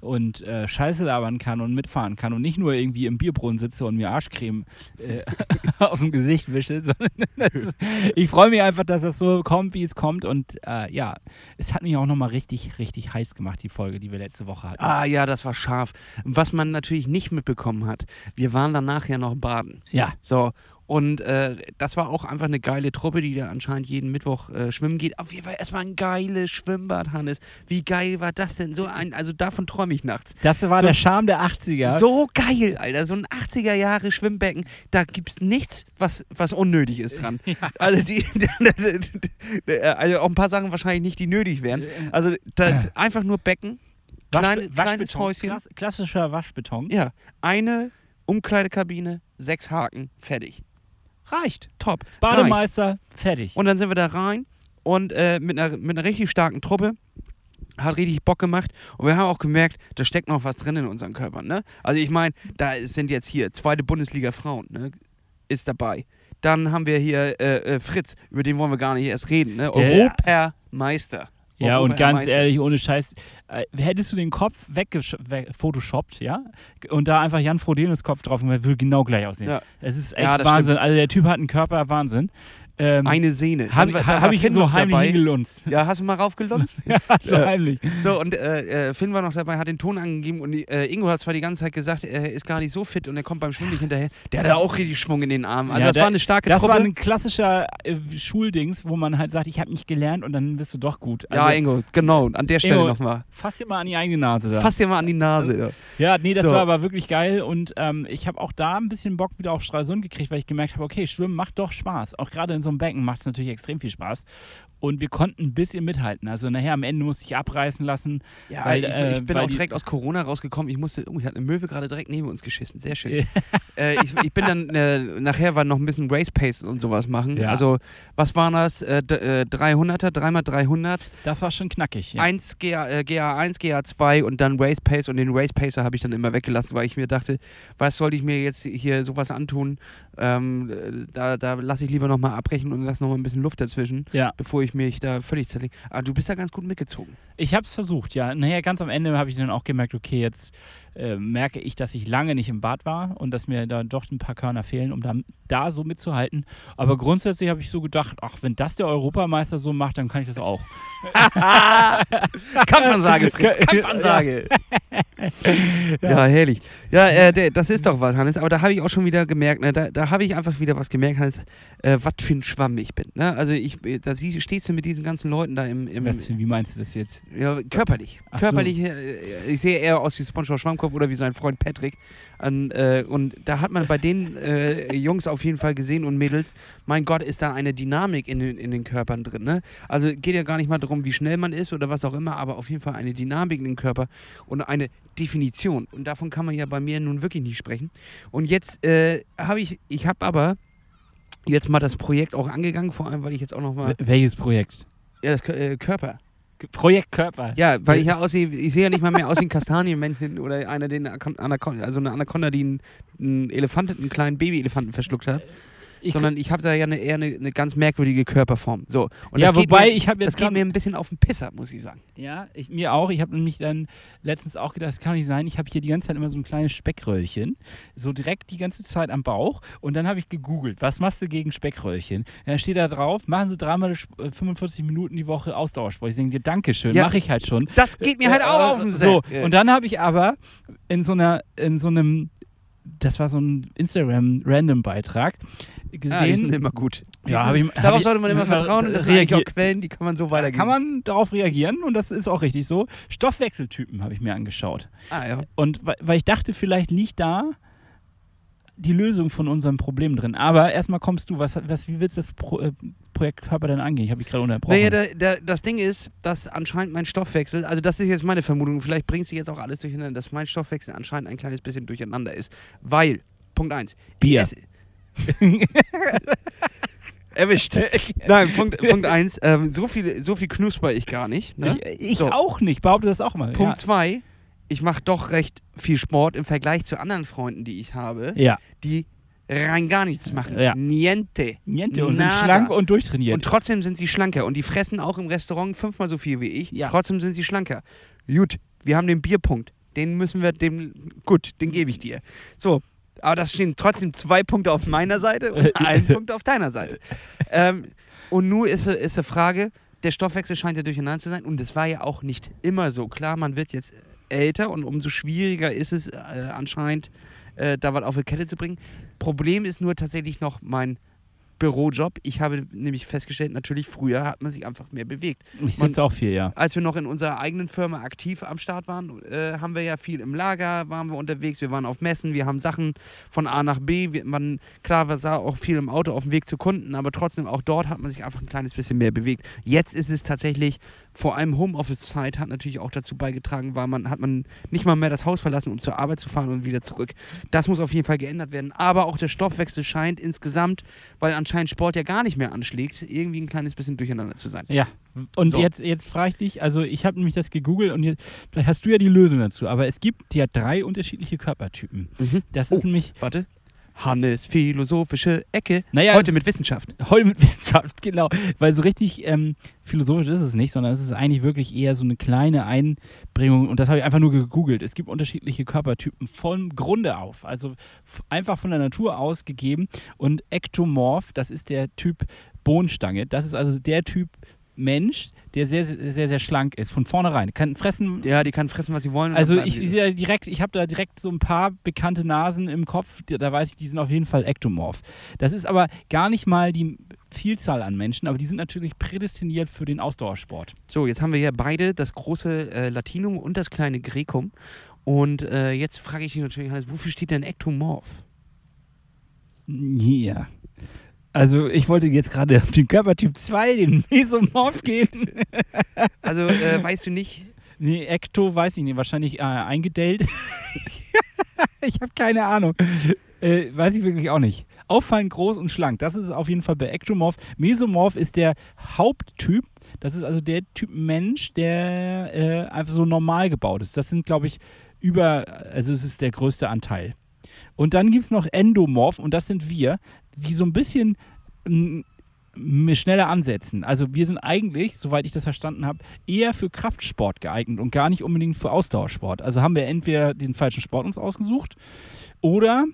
und äh, Scheiße labern kann und mitfahren kann und nicht nur irgendwie im Bierbrunnen sitze und mir Arschcreme äh, aus dem Gesicht wische, ist, ich freue mich einfach, dass das so kommt, wie es kommt und äh, ja, es hat mich auch nochmal richtig, richtig heiß gemacht, die Folge, die wir letzte Woche hatten. Ah ja, das war scharf. Was man natürlich nicht mitbekommen hat, wir waren danach ja noch baden. Ja, So, und äh, das war auch einfach eine geile Truppe, die da anscheinend jeden Mittwoch äh, schwimmen geht. Auf jeden Fall erstmal ein geiles Schwimmbad, Hannes. Wie geil war das denn? So ein, also davon träume ich nachts. das war So- der Charme der 80er. So geil, Alter. So ein 80er Jahre Schwimmbecken, da gibt es nichts, was, was unnötig ist dran. Also, die, also auch ein paar Sachen wahrscheinlich nicht, die nötig wären. Also da, einfach nur Becken, kleine, Waschbe- kleines Waschbeton, Häuschen. Klass klassischer Waschbeton. Ja, eine Umkleidekabine, sechs Haken, fertig. Reicht. Top. Reicht. Bademeister, fertig. Und dann sind wir da rein und äh, mit, einer, mit einer richtig starken Truppe. Hat richtig Bock gemacht und wir haben auch gemerkt, da steckt noch was drin in unseren Körpern. Ne? Also ich meine, da sind jetzt hier zweite Bundesliga Frauen, ne? ist dabei. Dann haben wir hier äh, äh, Fritz, über den wollen wir gar nicht erst reden. Ne? Europameister. Ja, und ganz Europameister. ehrlich, ohne Scheiß, äh, hättest du den Kopf weggefotoshoppt, ja, und da einfach Jan Frodenis Kopf drauf, und würde genau gleich aussehen. Ja. Es ist echt Ja, Wahnsinn. Also der Typ hat einen Körper, Wahnsinn. Ähm, Eine Sehne. Habe war hab ich Finn so heimlich dabei. hingelunzt. Ja, hast du mal raufgelunzt? ja, so Ja. heimlich. So, und äh, äh, Finn war noch dabei, hat den Ton angegeben und äh, Ingo hat zwar die ganze Zeit gesagt, er ist gar nicht so fit und er kommt beim Schwimmen nicht hinterher. Der hatte auch richtig Schwung in den Armen. Also Ja, das der- war eine starke Das Truppe. war ein klassischer äh, Schuldings, wo man halt sagt, ich habe nicht gelernt und dann bist du doch gut. ja, Also, Ingo, genau. An der Stelle nochmal. Fass dir mal an die eigene Nase da. Fass dir mal an die Nase. Ja. Ja, nee, das So. war aber wirklich geil und ähm, ich habe auch da ein bisschen Bock wieder auf Stralsund gekriegt, weil ich gemerkt habe, okay, Schwimmen macht doch Spaß. Auch gerade in so einem Becken macht es natürlich extrem viel Spaß. Und wir konnten ein bisschen mithalten. Also nachher am Ende musste ich abreißen lassen. Ja, Weil, ich, äh, ich bin auch direkt aus Corona rausgekommen. Ich musste, oh, ich hatte eine Möwe gerade direkt neben uns geschissen. Sehr schön. äh, ich, ich bin dann, äh, nachher war noch ein bisschen Race Pace und sowas machen. Ja. Also, was waren das? Äh, d- äh, 300er, 3x300, Das war schon knackig. Ja. 1 GA, äh, GA1, GA2 und dann Race Pace. Und den Race Pacer habe ich dann immer weggelassen, weil ich mir dachte, was sollte ich mir jetzt hier sowas antun? Ähm, äh, da da lasse ich lieber nochmal abbrechen und lasse nochmal ein bisschen Luft dazwischen, ja. bevor ich mich da völlig zerlege. Aber du bist da ganz gut mitgezogen. Ich habe es versucht, ja. Naja, ganz am Ende habe ich dann auch gemerkt, okay, jetzt äh, merke ich, dass ich lange nicht im Bad war und dass mir da doch ein paar Körner fehlen, um da, da so mitzuhalten. Aber grundsätzlich habe ich so gedacht, ach, wenn das der Europameister so macht, dann kann ich das auch. Kampfansage, Fritz, Kampfansage. ja, herrlich. Ja, äh, das ist doch was, Hannes. Aber da habe ich auch schon wieder gemerkt, ne, da, da habe ich einfach wieder was gemerkt, Hannes, äh, was für ein Schwamm ich bin. Ne? Also ich, äh, da stehst du mit diesen ganzen Leuten da im, im Was, wie meinst du das jetzt? ja, körperlich. Ach so. körperlich, äh, ich sehe eher aus wie SpongeBob Schwammkopf oder wie sein Freund Patrick. An, äh, und da hat man bei den äh, Jungs auf jeden Fall gesehen und Mädels, mein Gott, ist da eine Dynamik in den, in den Körpern drin. Ne? Also geht ja gar nicht mal darum, wie schnell man ist oder was auch immer, aber auf jeden Fall eine Dynamik in den Körper und eine Definition. Und davon kann man ja bei mir nun wirklich nicht sprechen. Und jetzt äh, habe ich, ich habe aber jetzt mal das Projekt auch angegangen, vor allem, weil ich jetzt auch noch mal, Wel- Welches Projekt? ja, das äh, Körper. Projekt Körper. Ja, weil ich ja aussehe, ich sehe ja nicht mal mehr aus wie ein Kastanienmännchen oder einer, den Anaconda, also eine Anaconda, die einen, einen Elefanten, einen kleinen Babyelefanten verschluckt hat, Ich, sondern ich habe da ja eine, eher eine, eine ganz merkwürdige Körperform. So. Und ja, das geht wobei mir, ich habe das jetzt geht grad- mir ein bisschen auf den Pisser, muss ich sagen. Ja, ich, mir auch. Ich habe nämlich dann letztens auch gedacht, das kann nicht sein. Ich habe hier die ganze Zeit immer so ein kleines Speckröllchen, so direkt die ganze Zeit am Bauch. Und dann habe ich gegoogelt, was machst du gegen Speckröllchen? Da steht da drauf, machen Sie dreimal äh, 45 Minuten die Woche Ausdauersport. Ich denke, Dankeschön, Ja. mache ich halt schon. Das geht mir halt auch Äh, auf den So, Sack. und dann habe ich aber in so einer, in so einem, das war so ein Instagram-Random-Beitrag gesehen. ah, die sind immer gut. Die Ja, sind, hab ich- darauf ich- sollte man immer hab- vertrauen und das sind auch Quellen, die kann man so Da weitergeben. kann man darauf reagieren und das ist auch richtig so. Stoffwechseltypen habe ich mir angeschaut. ah, ja. Und weil, weil ich dachte, vielleicht liegt da die Lösung von unserem Problem drin. Aber erstmal kommst du, was, was, wie willst du das Pro, äh, Projekt Körper denn angehen? Ich habe dich gerade unterbrochen. Naja, der, der, das Ding ist, dass anscheinend mein Stoffwechsel, also das ist jetzt meine Vermutung, vielleicht bringst du jetzt auch alles durcheinander, dass mein Stoffwechsel anscheinend ein kleines bisschen durcheinander ist. Weil, Punkt 1. Bier. Erwischt. Nein, Punkt, Punkt 1. Ähm, so, viel, so viel knusper ich gar nicht. Ne? ich ich So. auch nicht, behaupte das auch mal. Punkt 2. Ich mache doch recht viel Sport im Vergleich zu anderen Freunden, die ich habe, Ja. ja. die rein gar nichts machen. Ja. Niente. Niente und sind Nada. schlank und durchtrainiert. Und trotzdem sind sie schlanker. Und die fressen auch im Restaurant fünfmal so viel wie ich. Ja. Trotzdem sind sie schlanker. Gut, wir haben den Bierpunkt. Den müssen wir dem. Gut, den gebe ich dir. So. Aber das stehen trotzdem zwei Punkte auf meiner Seite und ein Punkt auf deiner Seite. Ähm, und nun ist, ist die Frage, der Stoffwechsel scheint ja durcheinander zu sein. Und das war ja auch nicht immer so. Klar, man wird jetzt älter und umso schwieriger ist es äh, anscheinend, äh, da was auf die Kette zu bringen. Problem ist nur tatsächlich noch mein Bürojob. Ich habe nämlich festgestellt, natürlich früher hat man sich einfach mehr bewegt. ich sitze auch viel, ja. Als wir noch in unserer eigenen Firma aktiv am Start waren, äh, haben wir ja viel im Lager, waren wir unterwegs, wir waren auf Messen, wir haben Sachen von A nach B. Wir, man, klar, wir sahen auch viel im Auto auf dem Weg zu Kunden, aber trotzdem auch dort hat man sich einfach ein kleines bisschen mehr bewegt. Jetzt ist es tatsächlich, vor allem Homeoffice-Zeit hat natürlich auch dazu beigetragen, weil man hat man nicht mal mehr das Haus verlassen, um zur Arbeit zu fahren und wieder zurück. Das muss auf jeden Fall geändert werden. Aber auch der Stoffwechsel scheint insgesamt, weil anscheinend Sport ja gar nicht mehr anschlägt, irgendwie ein kleines bisschen durcheinander zu sein. Ja. Und So. jetzt, jetzt frage ich dich, also ich habe nämlich das gegoogelt und jetzt, vielleicht hast du ja die Lösung dazu, aber es gibt ja drei unterschiedliche Körpertypen. Mhm. Das Oh. ist nämlich Warte. Hannes philosophische Ecke. Naja, Heute es- mit Wissenschaft. Heute mit Wissenschaft, genau. Weil so richtig ähm, philosophisch ist es nicht, sondern es ist eigentlich wirklich eher so eine kleine Einbringung. Und das habe ich einfach nur gegoogelt. Es gibt unterschiedliche Körpertypen vom Grunde auf. Also einfach von der Natur aus gegeben. Und Ektomorph, das ist der Typ Bohnenstange. Das ist also der Typ Mensch, der sehr, sehr, sehr, sehr schlank ist, von vornherein. Kann fressen. Ja, die kann fressen, was sie wollen. Also ich sehe ja direkt, ich habe da direkt so ein paar bekannte Nasen im Kopf, da, weiß ich, die sind auf jeden Fall ektomorph. Das ist aber gar nicht mal die Vielzahl an Menschen, aber die sind natürlich prädestiniert für den Ausdauersport. So, jetzt haben wir ja beide das große äh, Latinum und das kleine Grekum. Und äh, jetzt frage ich dich natürlich, Hannes, wofür steht denn Ektomorph? Ja. Also ich wollte jetzt gerade auf den Körpertyp 2, den Mesomorph gehen. Also äh, weißt du nicht? Nee, Ekto weiß ich nicht, wahrscheinlich äh, eingedellt. ich habe keine Ahnung. Äh, weiß ich wirklich auch nicht. Auffallend groß und schlank. Das ist auf jeden Fall bei Ektomorph. Mesomorph ist der Haupttyp. Das ist also der Typ Mensch, der äh, einfach so normal gebaut ist. Das sind, glaube ich, über, also es ist der größte Anteil. Und dann gibt es noch Endomorph und das sind wir, die so ein bisschen m, m, schneller ansetzen. Also wir sind eigentlich, soweit ich das verstanden habe, eher für Kraftsport geeignet und gar nicht unbedingt für Ausdauersport. Also haben wir entweder den falschen Sport uns ausgesucht oder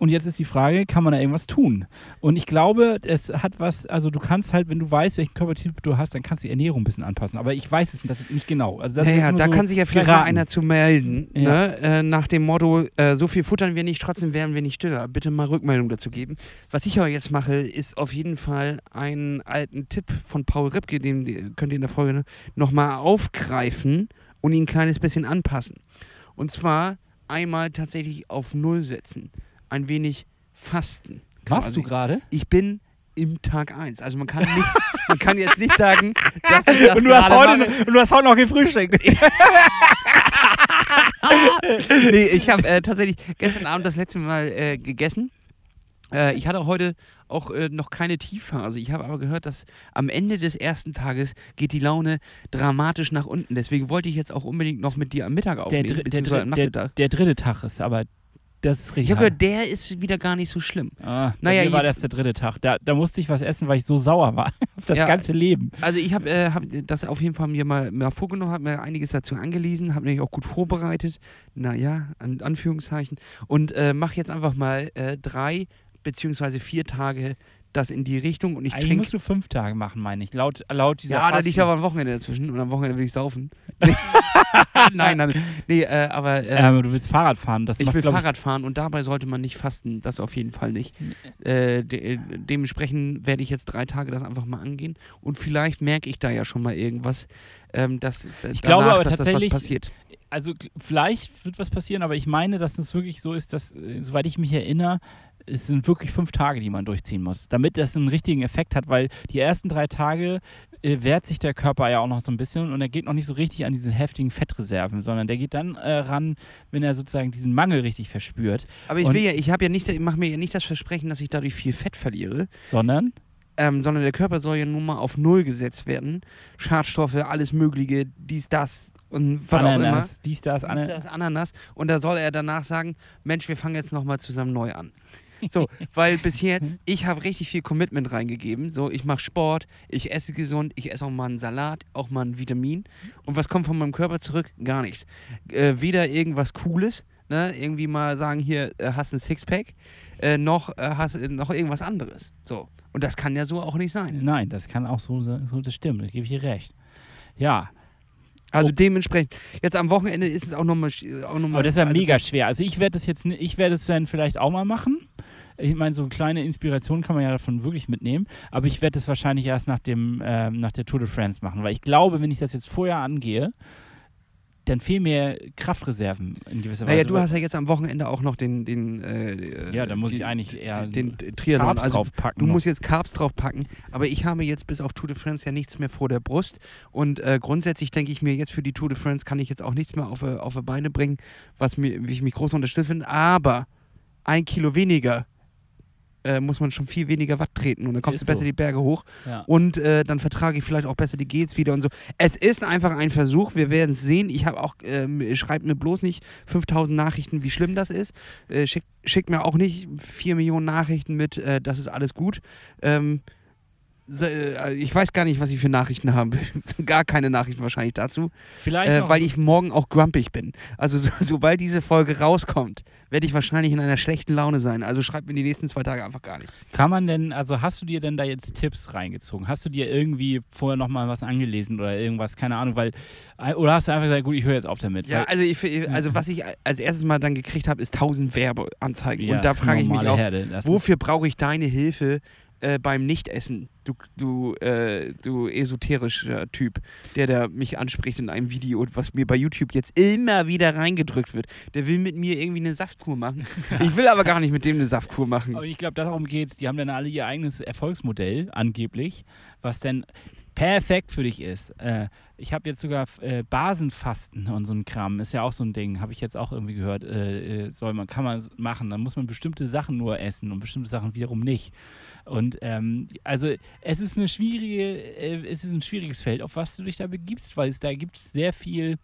und jetzt ist die Frage, kann man da irgendwas tun? Und ich glaube, es hat was, also du kannst halt, wenn du weißt, welchen Körpertyp du hast, dann kannst du die Ernährung ein bisschen anpassen. Aber ich weiß es nicht, nicht genau. Also das naja, da so kann sich ja vielleicht mal einer zu melden, Ja. ne? äh, nach dem Motto, äh, so viel futtern wir nicht, trotzdem werden wir nicht stiller. Bitte mal Rückmeldung dazu geben. Was ich aber jetzt mache, ist auf jeden Fall einen alten Tipp von Paul Ripke, den den könnt ihr in der Folge ne, nochmal aufgreifen und ihn ein kleines bisschen anpassen. Und zwar einmal tatsächlich auf Null setzen. Ein wenig fasten. Machst du gerade? Ich bin im Tag 1. Also man kann nicht, man kann jetzt nicht sagen, dass ich das Und du, hast heute, mache. und du hast heute noch gefrühstückt. nee, ich habe äh, tatsächlich gestern Abend das letzte Mal äh, gegessen. Äh, ich hatte heute auch äh, noch keine Tiefphase. Ich habe aber gehört, dass am Ende des ersten Tages geht die Laune dramatisch nach unten. Deswegen wollte ich jetzt auch unbedingt noch mit dir am Mittag Der, aufnehmen, dr der, beziehungsweise am dr der, der dritte Tag ist aber, das ist richtig. ich habe gehört, der ist wieder gar nicht so schlimm. Ah, Naja, mir war das der dritte Tag. Da, da musste ich was essen, weil ich so sauer war auf das Ja. ganze Leben. Also ich habe äh, hab das auf jeden Fall mir mal, mal vorgenommen, habe mir einiges dazu angelesen, habe mich auch gut vorbereitet, naja, an Anführungszeichen, und äh, mache jetzt einfach mal äh, drei beziehungsweise vier Tage das in die Richtung und ich Eigentlich trinke musst du fünf Tage machen, meine ich. Laut, laut dieser Ja, da liegt aber ein Wochenende dazwischen und am Wochenende will ich saufen. nein, nein. Nee, äh, aber äh, Ähm, du willst Fahrrad fahren. Das ich macht, will Fahrrad fahren und dabei sollte man nicht fasten. Das auf jeden Fall nicht. Äh, de dementsprechend werde ich jetzt drei Tage das einfach mal angehen und vielleicht merke ich da ja schon mal irgendwas, ähm, dass, Ich glaube aber dass das tatsächlich- was passiert. Also vielleicht wird was passieren, aber ich meine, dass es wirklich so ist, dass, äh, soweit ich mich erinnere, es sind wirklich fünf Tage, die man durchziehen muss, damit das einen richtigen Effekt hat, weil die ersten drei Tage äh, wehrt sich der Körper ja auch noch so ein bisschen und er geht noch nicht so richtig an diese heftigen Fettreserven, sondern der geht dann äh, ran, wenn er sozusagen diesen Mangel richtig verspürt, Aber ich und- will ja, ich habe ja nicht, ich mache mir ja nicht das Versprechen, dass ich dadurch viel Fett verliere, sondern? Ähm, sondern der Körper soll ja nun mal auf Null gesetzt werden. Schadstoffe, alles Mögliche, dies, das und was auch immer. Ananas, dies, das, Dies, Ananas. das, Ananas. Und da soll er danach sagen, Mensch, wir fangen jetzt nochmal zusammen neu an. So, weil bis jetzt, ich habe richtig viel Commitment reingegeben. So, ich mache Sport, ich esse gesund, ich esse auch mal einen Salat, auch mal ein Vitamin. Und was kommt von meinem Körper zurück? Gar nichts. Äh, weder irgendwas Cooles, ne? irgendwie mal sagen, hier äh, hast ein Sixpack, äh, noch äh, hast äh, noch irgendwas anderes. So. Und das kann ja so auch nicht sein. Nein, das kann auch so sein, so, das stimmt, da gebe ich dir recht. Ja, Also Oh. dementsprechend, jetzt am Wochenende ist es auch nochmal. Auch noch mal, Aber das ist ja also mega das- schwer. Also ich werde das jetzt, ich werde es dann vielleicht auch mal machen. Ich meine, so eine kleine Inspiration kann man ja davon wirklich mitnehmen. Aber ich werde es wahrscheinlich erst nach dem, ähm, nach der Tour de France machen, weil ich glaube, wenn ich das jetzt vorher angehe, dann fehlen mir Kraftreserven in gewisser Weise. Naja, du hast ja jetzt am Wochenende auch noch den. den äh, ja, da muss den, ich eigentlich eher Den, den Triathlon. Carbs Also, draufpacken. du noch. musst jetzt Carbs draufpacken, aber ich habe jetzt bis auf Tour de France ja nichts mehr vor der Brust. Und äh, grundsätzlich denke ich mir, jetzt für die Tour de France kann ich jetzt auch nichts mehr auf, äh, auf die Beine bringen, was mir, wie ich mich groß unterstützt finde. Aber ein Kilo weniger äh, muss man schon viel weniger Watt treten und dann kommst Ist du besser so. die Berge hoch. ja. Und äh, dann vertrage ich vielleicht auch besser die Gates wieder und so. Es ist einfach ein Versuch. Wir werden es sehen. Ich habe auch, ähm, schreibt mir bloß nicht 5000 Nachrichten, wie schlimm das ist. Äh, schickt, schickt mir auch nicht 4 Millionen Nachrichten mit, äh, das ist alles gut. Ähm, äh, ich weiß gar nicht, was ich für Nachrichten haben will. gar keine Nachrichten wahrscheinlich dazu. Vielleicht Äh, weil ich morgen auch grumpig bin. Also so, sobald diese Folge rauskommt, werde ich wahrscheinlich in einer schlechten Laune sein. Also schreibt mir die nächsten zwei Tage einfach gar nicht. Kann man denn, also hast du dir denn da jetzt Tipps reingezogen? Hast du dir irgendwie vorher nochmal was angelesen oder irgendwas, keine Ahnung, weil, äh, oder hast du einfach gesagt, gut, ich höre jetzt auf damit? Ja, also, ich, also was ich als erstes mal dann gekriegt habe, ist 1000 Werbeanzeigen. ja, Und da frage ich mich auch, Herde, wofür brauche ich deine Hilfe äh, beim Nichtessen? Du, du, äh, du esoterischer Typ, der da mich anspricht in einem Video, was mir bei YouTube jetzt immer wieder reingedrückt wird. Der will mit mir irgendwie eine Saftkur machen. Ich will aber gar nicht mit dem eine Saftkur machen. Und ich glaube, darum geht es. Die haben dann alle ihr eigenes Erfolgsmodell, angeblich, was denn perfekt für dich ist. Äh, ich habe jetzt sogar äh, Basenfasten und so ein Kram, ist ja auch so ein Ding, habe ich jetzt auch irgendwie gehört, äh, äh, soll man, kann man machen. Dann muss man bestimmte Sachen nur essen und bestimmte Sachen wiederum nicht. Und ähm, also es ist eine schwierige, äh, es ist ein schwieriges Feld, auf was du dich da begibst, weil es da gibt sehr viel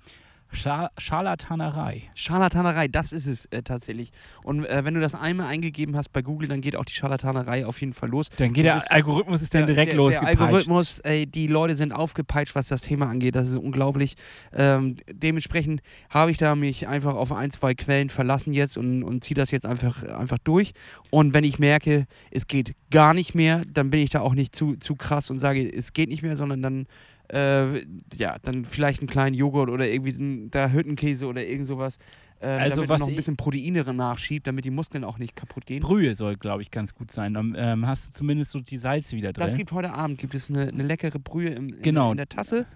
Scha Scharlatanerei. Scharlatanerei, das ist es äh, tatsächlich. Und äh, wenn du das einmal eingegeben hast bei Google, dann geht auch die Scharlatanerei auf jeden Fall los. Dann geht der Algorithmus ist dann Der- direkt der, losgepeitscht. Der Algorithmus, ey, die Leute sind aufgepeitscht, was das Thema angeht. Das ist unglaublich. Ähm, dementsprechend habe ich da mich einfach auf ein, zwei Quellen verlassen jetzt und, und ziehe das jetzt einfach, einfach durch. Und wenn ich merke, es geht gar nicht mehr, dann bin ich da auch nicht zu, zu krass und sage, es geht nicht mehr, sondern dann, äh, ja, dann vielleicht einen kleinen Joghurt oder irgendwie einen, da Hüttenkäse oder irgend sowas. Ähm, Also damit was noch ein bisschen Proteine nachschiebt, damit die Muskeln auch nicht kaputt gehen. Brühe soll, glaube ich, ganz gut sein. Dann ähm, hast du zumindest so die Salze wieder drin. Das gibt heute Abend gibt es eine, eine leckere Brühe im, in, Genau. in der Tasse.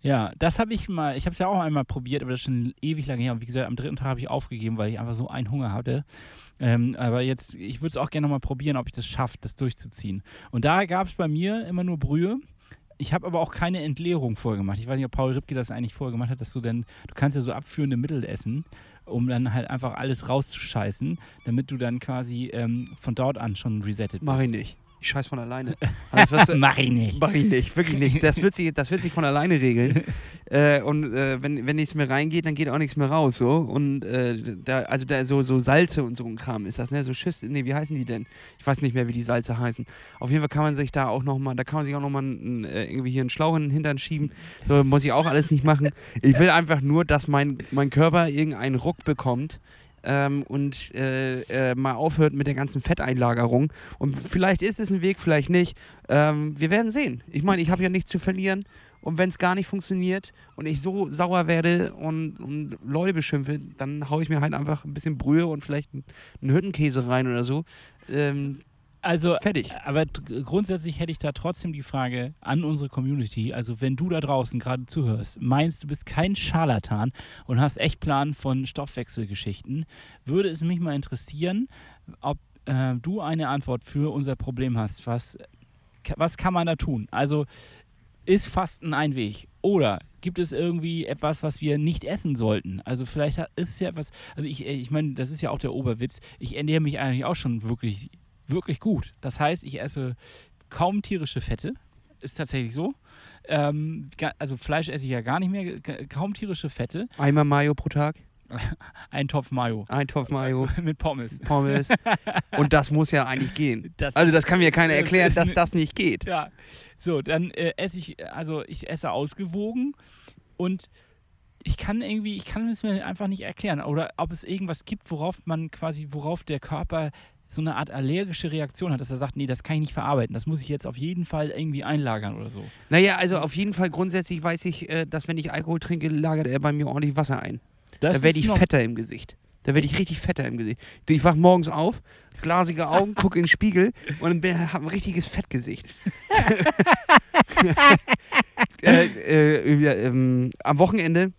ja, das habe ich mal, ich habe es ja auch einmal probiert, aber das ist schon ewig lange her. Und wie gesagt, am dritten Tag habe ich aufgegeben, weil ich einfach so einen Hunger hatte. Ähm, aber jetzt, ich würde es auch gerne nochmal probieren, ob ich das schaffe, das durchzuziehen. Und da gab es bei mir immer nur Brühe. Ich habe aber auch keine Entleerung vorher gemacht. Ich weiß nicht, ob Paul Ripke das eigentlich vorher gemacht hat, dass du dann, du kannst ja so abführende Mittel essen, um dann halt einfach alles rauszuscheißen, damit du dann quasi ähm, von dort an schon resettet bist. Mach ich nicht. Ich scheiß von alleine. Was du- Mach ich nicht. Mach ich nicht, wirklich nicht. Das wird sich, das wird sich von alleine regeln. äh, und äh, wenn, wenn nichts mehr reingeht, dann geht auch nichts mehr raus. So. Und äh, da, also da so, so Salze und so ein Kram ist das, ne? So Schüsse, nee, wie heißen die denn? Ich weiß nicht mehr, wie die Salze heißen. Auf jeden Fall kann man sich da auch nochmal, da kann man sich auch nochmal äh, irgendwie hier einen Schlauch in den Hintern schieben. So muss ich auch alles nicht machen. Ich will einfach nur, dass mein, mein Körper irgendeinen Ruck bekommt. Ähm, und äh, äh, mal aufhört mit der ganzen Fetteinlagerung. Und vielleicht ist es ein Weg, vielleicht nicht. Ähm, wir werden sehen. Ich meine, ich habe ja nichts zu verlieren. Und wenn es gar nicht funktioniert und ich so sauer werde und, und Leute beschimpfe, dann haue ich mir halt einfach ein bisschen Brühe und vielleicht einen, Hüttenkäse rein oder so. Ähm, Also, fertig. aber grundsätzlich hätte ich da trotzdem die Frage an unsere Community. Also, wenn du da draußen gerade zuhörst, meinst du bist kein Scharlatan und hast echt Plan von Stoffwechselgeschichten, würde es mich mal interessieren, ob äh, du eine Antwort für unser Problem hast. Was, was kann man da tun? Also, ist Fasten ein Weg? Oder gibt es irgendwie etwas, was wir nicht essen sollten? Also vielleicht ist es ja etwas, also ich, ich meine, das ist ja auch der Oberwitz, ich ernähre mich eigentlich auch schon wirklich, wirklich gut. Das heißt, ich esse kaum tierische Fette, ist tatsächlich so. Ähm, also Fleisch esse ich ja gar nicht mehr, kaum tierische Fette, Einmal Mayo pro Tag, ein Topf Mayo ein Topf Mayo, mit Pommes. Pommes. und das muss ja eigentlich gehen. Das- Also das kann mir keiner erklären, dass das nicht geht. Ja, so, dann äh, esse ich, also ich esse ausgewogen und ich kann irgendwie, ich kann es mir einfach nicht erklären. Oder ob es irgendwas gibt, worauf man quasi, worauf der Körper so eine Art allergische Reaktion hat, dass er sagt, nee, das kann ich nicht verarbeiten, das muss ich jetzt auf jeden Fall irgendwie einlagern oder so. Naja, also auf jeden Fall grundsätzlich weiß ich, äh, dass wenn ich Alkohol trinke, lagert er bei mir ordentlich Wasser ein. Das da werde ich fetter im Gesicht. Da werde ich richtig fetter im Gesicht. Ich wach morgens auf, glasige Augen, gucke in den Spiegel und habe ein richtiges Fettgesicht. äh, äh, ähm, am Wochenende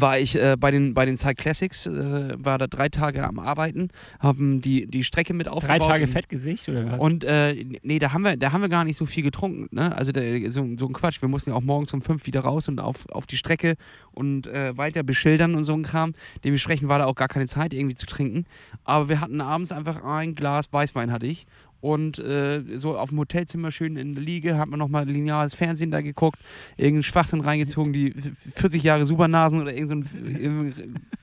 war ich äh, bei den, bei den Cycle Classics, äh, war da drei Tage am Arbeiten, haben die, die Strecke mit Drei aufgebaut. Tage und- Fettgesicht oder was? und äh, nee, da haben wir, da haben wir gar nicht so viel getrunken. Ne? Also der, so, so ein Quatsch. Wir mussten ja auch morgens um fünf wieder raus und auf, auf die Strecke und äh, weiter beschildern und so ein Kram. Dementsprechend war da auch gar keine Zeit irgendwie zu trinken. Aber wir hatten abends einfach ein Glas Weißwein hatte ich. Und äh, so auf dem Hotelzimmer schön in der Liege, hat man nochmal lineares Fernsehen da geguckt, irgendeinen Schwachsinn reingezogen, die 40 Jahre Supernasen oder irgendein so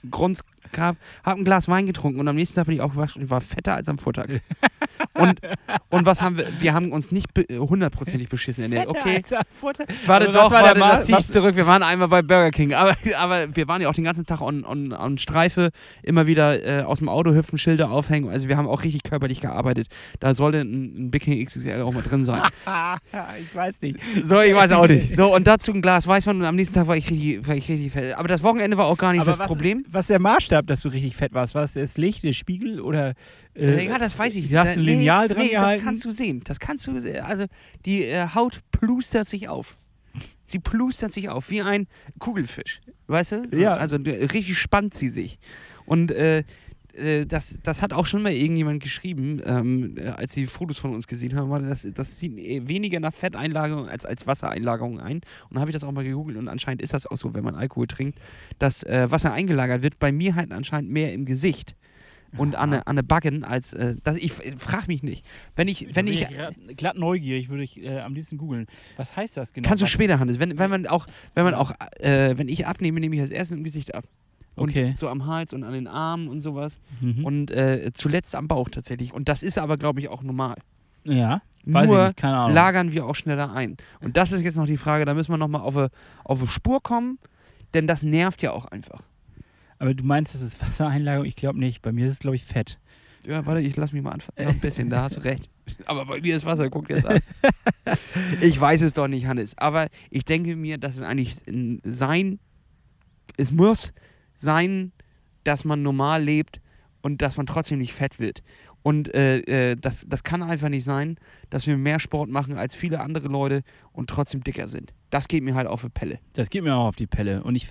Grunz gab, hab ein Glas Wein getrunken und am nächsten Tag bin ich aufgewacht und war fetter als am Vortag. Und, und was haben wir? Wir haben uns nicht be- hundertprozentig beschissen ernährt. Okay, Alter, Vorteil. warte was doch, war der warte, das ziehe ich zurück. Wir waren einmal bei Burger King, aber, aber wir waren ja auch den ganzen Tag on, on, on Streife, immer wieder äh, aus dem Auto hüpfen, Schilder aufhängen. Also wir haben auch richtig körperlich gearbeitet. Da sollte ein, ein Big King XXL auch mal drin sein. ich weiß nicht. So, ich weiß auch nicht. So, und dazu ein Glas Weißwein und am nächsten Tag war ich richtig, war ich richtig fett. Aber das Wochenende war auch gar nicht Aber das was Problem. Ist, was ist der Maßstab, dass du richtig fett warst? War es das Licht, der Spiegel oder. Äh, ja, das weiß ich. Du hast ein Nee, Lineal dran nee, gehalten. Das kannst du sehen. Das kannst du sehen. Also die äh, Haut plustert sich auf. Sie plustert sich auf wie ein Kugelfisch. Weißt du? Ja. Also äh, richtig spannt sie sich. Und äh, äh, das, das hat auch schon mal irgendjemand geschrieben, ähm, äh, als sie Fotos von uns gesehen haben, war das, das sieht äh, weniger nach Fetteinlagerung als als Wassereinlagerung ein. Und dann habe ich das auch mal gegoogelt und anscheinend ist das auch so, wenn man Alkohol trinkt, dass äh, Wasser eingelagert wird. Bei mir halt anscheinend mehr im Gesicht und an, eine- Backen als äh, das, ich frage mich nicht. Wenn ich, wenn ich, ja glatt, neugierig, würde ich äh, am liebsten googeln. Was heißt das genau? kannst du später Hannes, wenn, wenn man auch, wenn man auch, äh, wenn ich abnehme, nehme ich das erste im Gesicht ab. Und Okay. so am Hals und an den Armen und sowas. Mhm. Und äh, zuletzt am Bauch tatsächlich. Und das ist aber, glaube ich, auch normal. ja, weiß ich Nur nicht, keine Ahnung. lagern wir auch schneller ein. Und das ist jetzt noch die Frage, da müssen wir nochmal auf eine, auf eine Spur kommen, denn das nervt ja auch einfach. Aber du meinst, das ist Wassereinlagerung? Ich glaube nicht. Bei mir ist es, glaube ich, Fett. Ja, warte, ich lass mich mal anfangen. Ja, ein bisschen, da hast du recht. Aber bei mir ist Wasser, guck dir das an. ich weiß es doch nicht, Hannes. Aber ich denke mir, dass es eigentlich ein sein, es muss sein, dass man normal lebt und dass man trotzdem nicht fett wird. Und äh, äh, das, das kann einfach nicht sein, dass wir mehr Sport machen als viele andere Leute und trotzdem dicker sind. Das geht mir halt auf die Pelle. Das geht mir auch auf die Pelle. Und ich,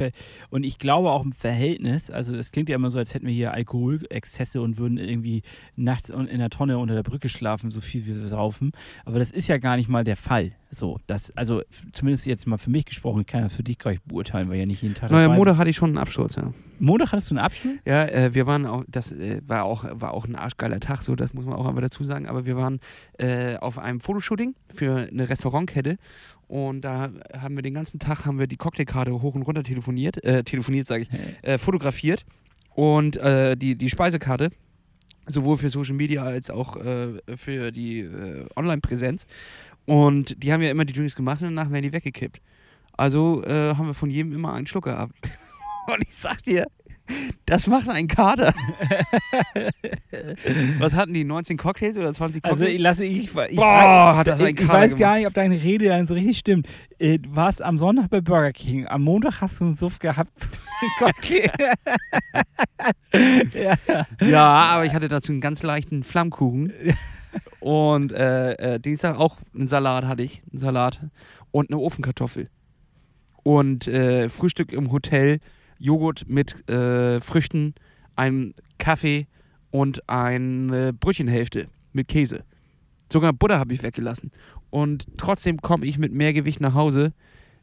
und ich glaube auch im Verhältnis, also es klingt ja immer so, als hätten wir hier Alkoholexzesse und würden irgendwie nachts in der Tonne unter der Brücke schlafen, so viel wie wir saufen. Aber das ist ja gar nicht mal der Fall. So, das, also zumindest jetzt mal für mich gesprochen, ich kann das für dich gar nicht beurteilen, weil ja nicht jeden Tag Naja, Montag hatte ich schon einen Absturz, ja. Montag hattest du einen Absturz? Ja, äh, wir waren auch, das äh, war auch, war auch ein arschgeiler Tag, so, das muss man auch einfach dazu sagen, aber wir waren äh, auf einem Fotoshooting für eine Restaurantkette und da haben wir den ganzen Tag, haben wir die Cocktailkarte hoch und runter telefoniert, äh, telefoniert sage ich, äh, fotografiert und äh, die, die Speisekarte, sowohl für Social Media als auch äh, für die äh, Online-Präsenz und die haben ja immer die Drinks gemacht und danach werden die weggekippt. Also äh, haben wir von jedem immer einen Schluck gehabt. Und ich sag dir, das macht ein Kater. Was hatten die? 19 Cocktails oder 20 Also Cocktails? ich lasse ich, ich, ich, Boah, hat das ich, ein ich Kater weiß gar gemacht. nicht, ob deine Rede dann so richtig stimmt. Äh, Du warst am Sonntag bei Burger King. Am Montag hast du einen Suff gehabt. Ja. ja, aber ich hatte dazu einen ganz leichten Flammkuchen. Und äh, äh, Dienstag auch einen Salat hatte ich. Einen Salat und eine Ofenkartoffel. Und äh, Frühstück im Hotel, Joghurt mit äh, Früchten, ein Kaffee und eine Brötchenhälfte mit Käse. Sogar Butter habe ich weggelassen. Und trotzdem komme ich mit mehr Gewicht nach Hause.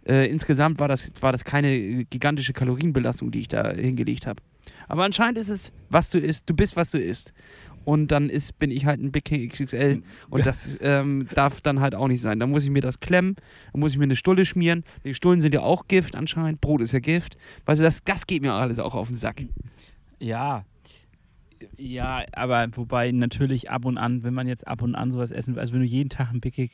Äh, insgesamt war das, war das keine gigantische Kalorienbelastung, die ich da hingelegt habe. Aber anscheinend ist es, was du isst. Du bist, was du isst. Und dann ist, bin ich halt ein Big King XXL. Und das ähm, darf dann halt auch nicht sein. Da muss ich mir das klemmen, dann muss ich mir eine Stulle schmieren. Die Stullen sind ja auch Gift anscheinend. Brot ist ja Gift. Weißt du, das, das geht mir alles auch auf den Sack. Ja. Ja, aber wobei natürlich ab und an, wenn man jetzt ab und an sowas essen will, also wenn du jeden Tag ein Big, King-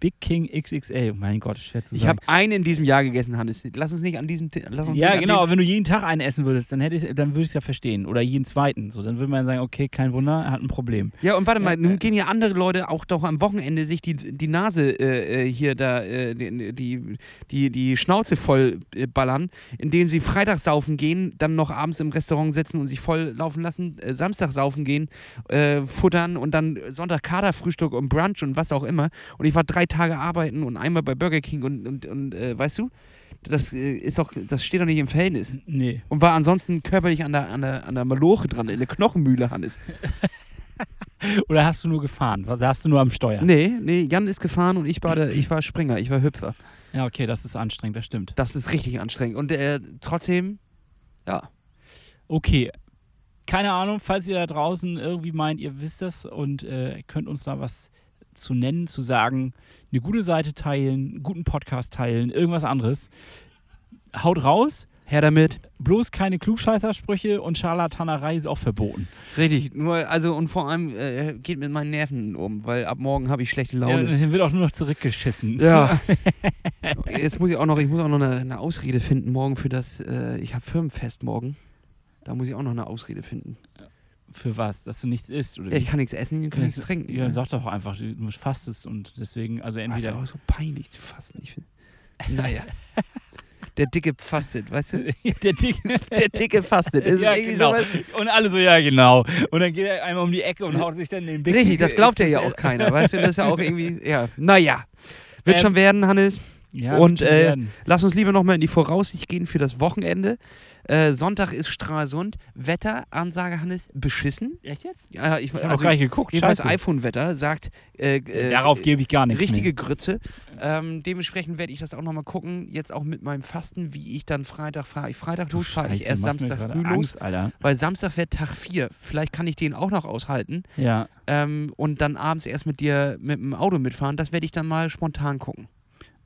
Big King XXL, oh mein Gott, schwer zu Ich sagen. habe einen in diesem Jahr gegessen, Hannes. Lass uns nicht an diesem. Lass uns Ja, genau, aber wenn du jeden Tag einen essen würdest, dann, hätte ich, dann würde ich es ja verstehen. Oder jeden zweiten. So, dann würde man sagen, okay, kein Wunder, er hat ein Problem. ja, und warte mal, Ja, nun äh. gehen ja andere Leute auch doch am Wochenende sich die, die Nase äh, äh, hier da, äh, die, die, die, die Schnauze voll äh, ballern, indem sie Freitag saufen gehen, dann noch abends im Restaurant sitzen und sich voll laufen lassen, äh, Samstag saufen gehen, äh, futtern und dann Sonntag Kaderfrühstück und Brunch und was auch immer. Und ich war drei Tage arbeiten und einmal bei Burger King und, und, und äh, weißt du, das äh, ist doch, das steht doch nicht im Verhältnis. Nee. Und war ansonsten körperlich an der, an der, an der Maloche dran, in der Knochenmühle, Hannes. Oder hast du nur gefahren? Hast du nur am Steuer? Nee, nee, Jan ist gefahren und ich war, der, ich war Springer, ich war Hüpfer. Ja, okay, das ist anstrengend, das stimmt. Das ist richtig anstrengend. Und äh, trotzdem, ja. Okay. Keine Ahnung, falls ihr da draußen irgendwie meint, ihr wisst das und äh, könnt uns da was zu nennen, zu sagen, eine gute Seite teilen, einen guten Podcast teilen, irgendwas anderes. Haut raus. Her damit. Bloß keine Klugscheißersprüche und Scharlatanerei ist auch verboten. Richtig. Nur, also, und vor allem äh, geht mit meinen Nerven um, weil ab morgen habe ich schlechte Ja, Laune. dann wird auch nur noch zurückgeschissen. Ja. Jetzt muss ich auch noch, ich muss auch noch eine, eine Ausrede finden morgen für das, äh, ich habe Firmenfest morgen. Da muss ich auch noch eine Ausrede finden. Für was? Dass du nichts isst? Oder Ja, ich kann nichts essen, ich kann nichts trinken. Ja, sag doch einfach, du fastest und deswegen, also Ah, ist entweder. aber so peinlich zu fasten. Ich find. Naja. Der Dicke fastet, weißt du? der Dicke. Der Dicke fastet. Ist ja, genau. Und alle so, ja, genau. Und dann geht er einmal um die Ecke und haut sich dann den Big Richtig, das glaubt ja ja auch keiner, weißt du? Das ist ja auch irgendwie, ja, naja. Wird Ähm, schon werden, Hannes. Ja, Und, wird äh. Lass uns lieber nochmal in die Voraussicht gehen für das Wochenende. Äh, Sonntag ist Stralsund. Wetter, Ansage, Hannes, beschissen. Echt jetzt? Ja, ich, Ich habe also, gar nicht geguckt. jedenfalls iPhone-Wetter sagt, äh, äh, Darauf gebe ich gar nichts richtige mehr. Grütze. Ähm, dementsprechend werde ich das auch nochmal gucken, jetzt auch mit meinem Fasten, wie ich dann Freitag fahre. Ich Freitag los, fahre ich erst Samstag früh los, Angst, Alter. weil Samstag wäre Tag 4. Vielleicht kann ich den auch noch aushalten Ja. ähm, und dann abends erst mit dir mit dem Auto mitfahren. Das werde ich dann mal spontan gucken.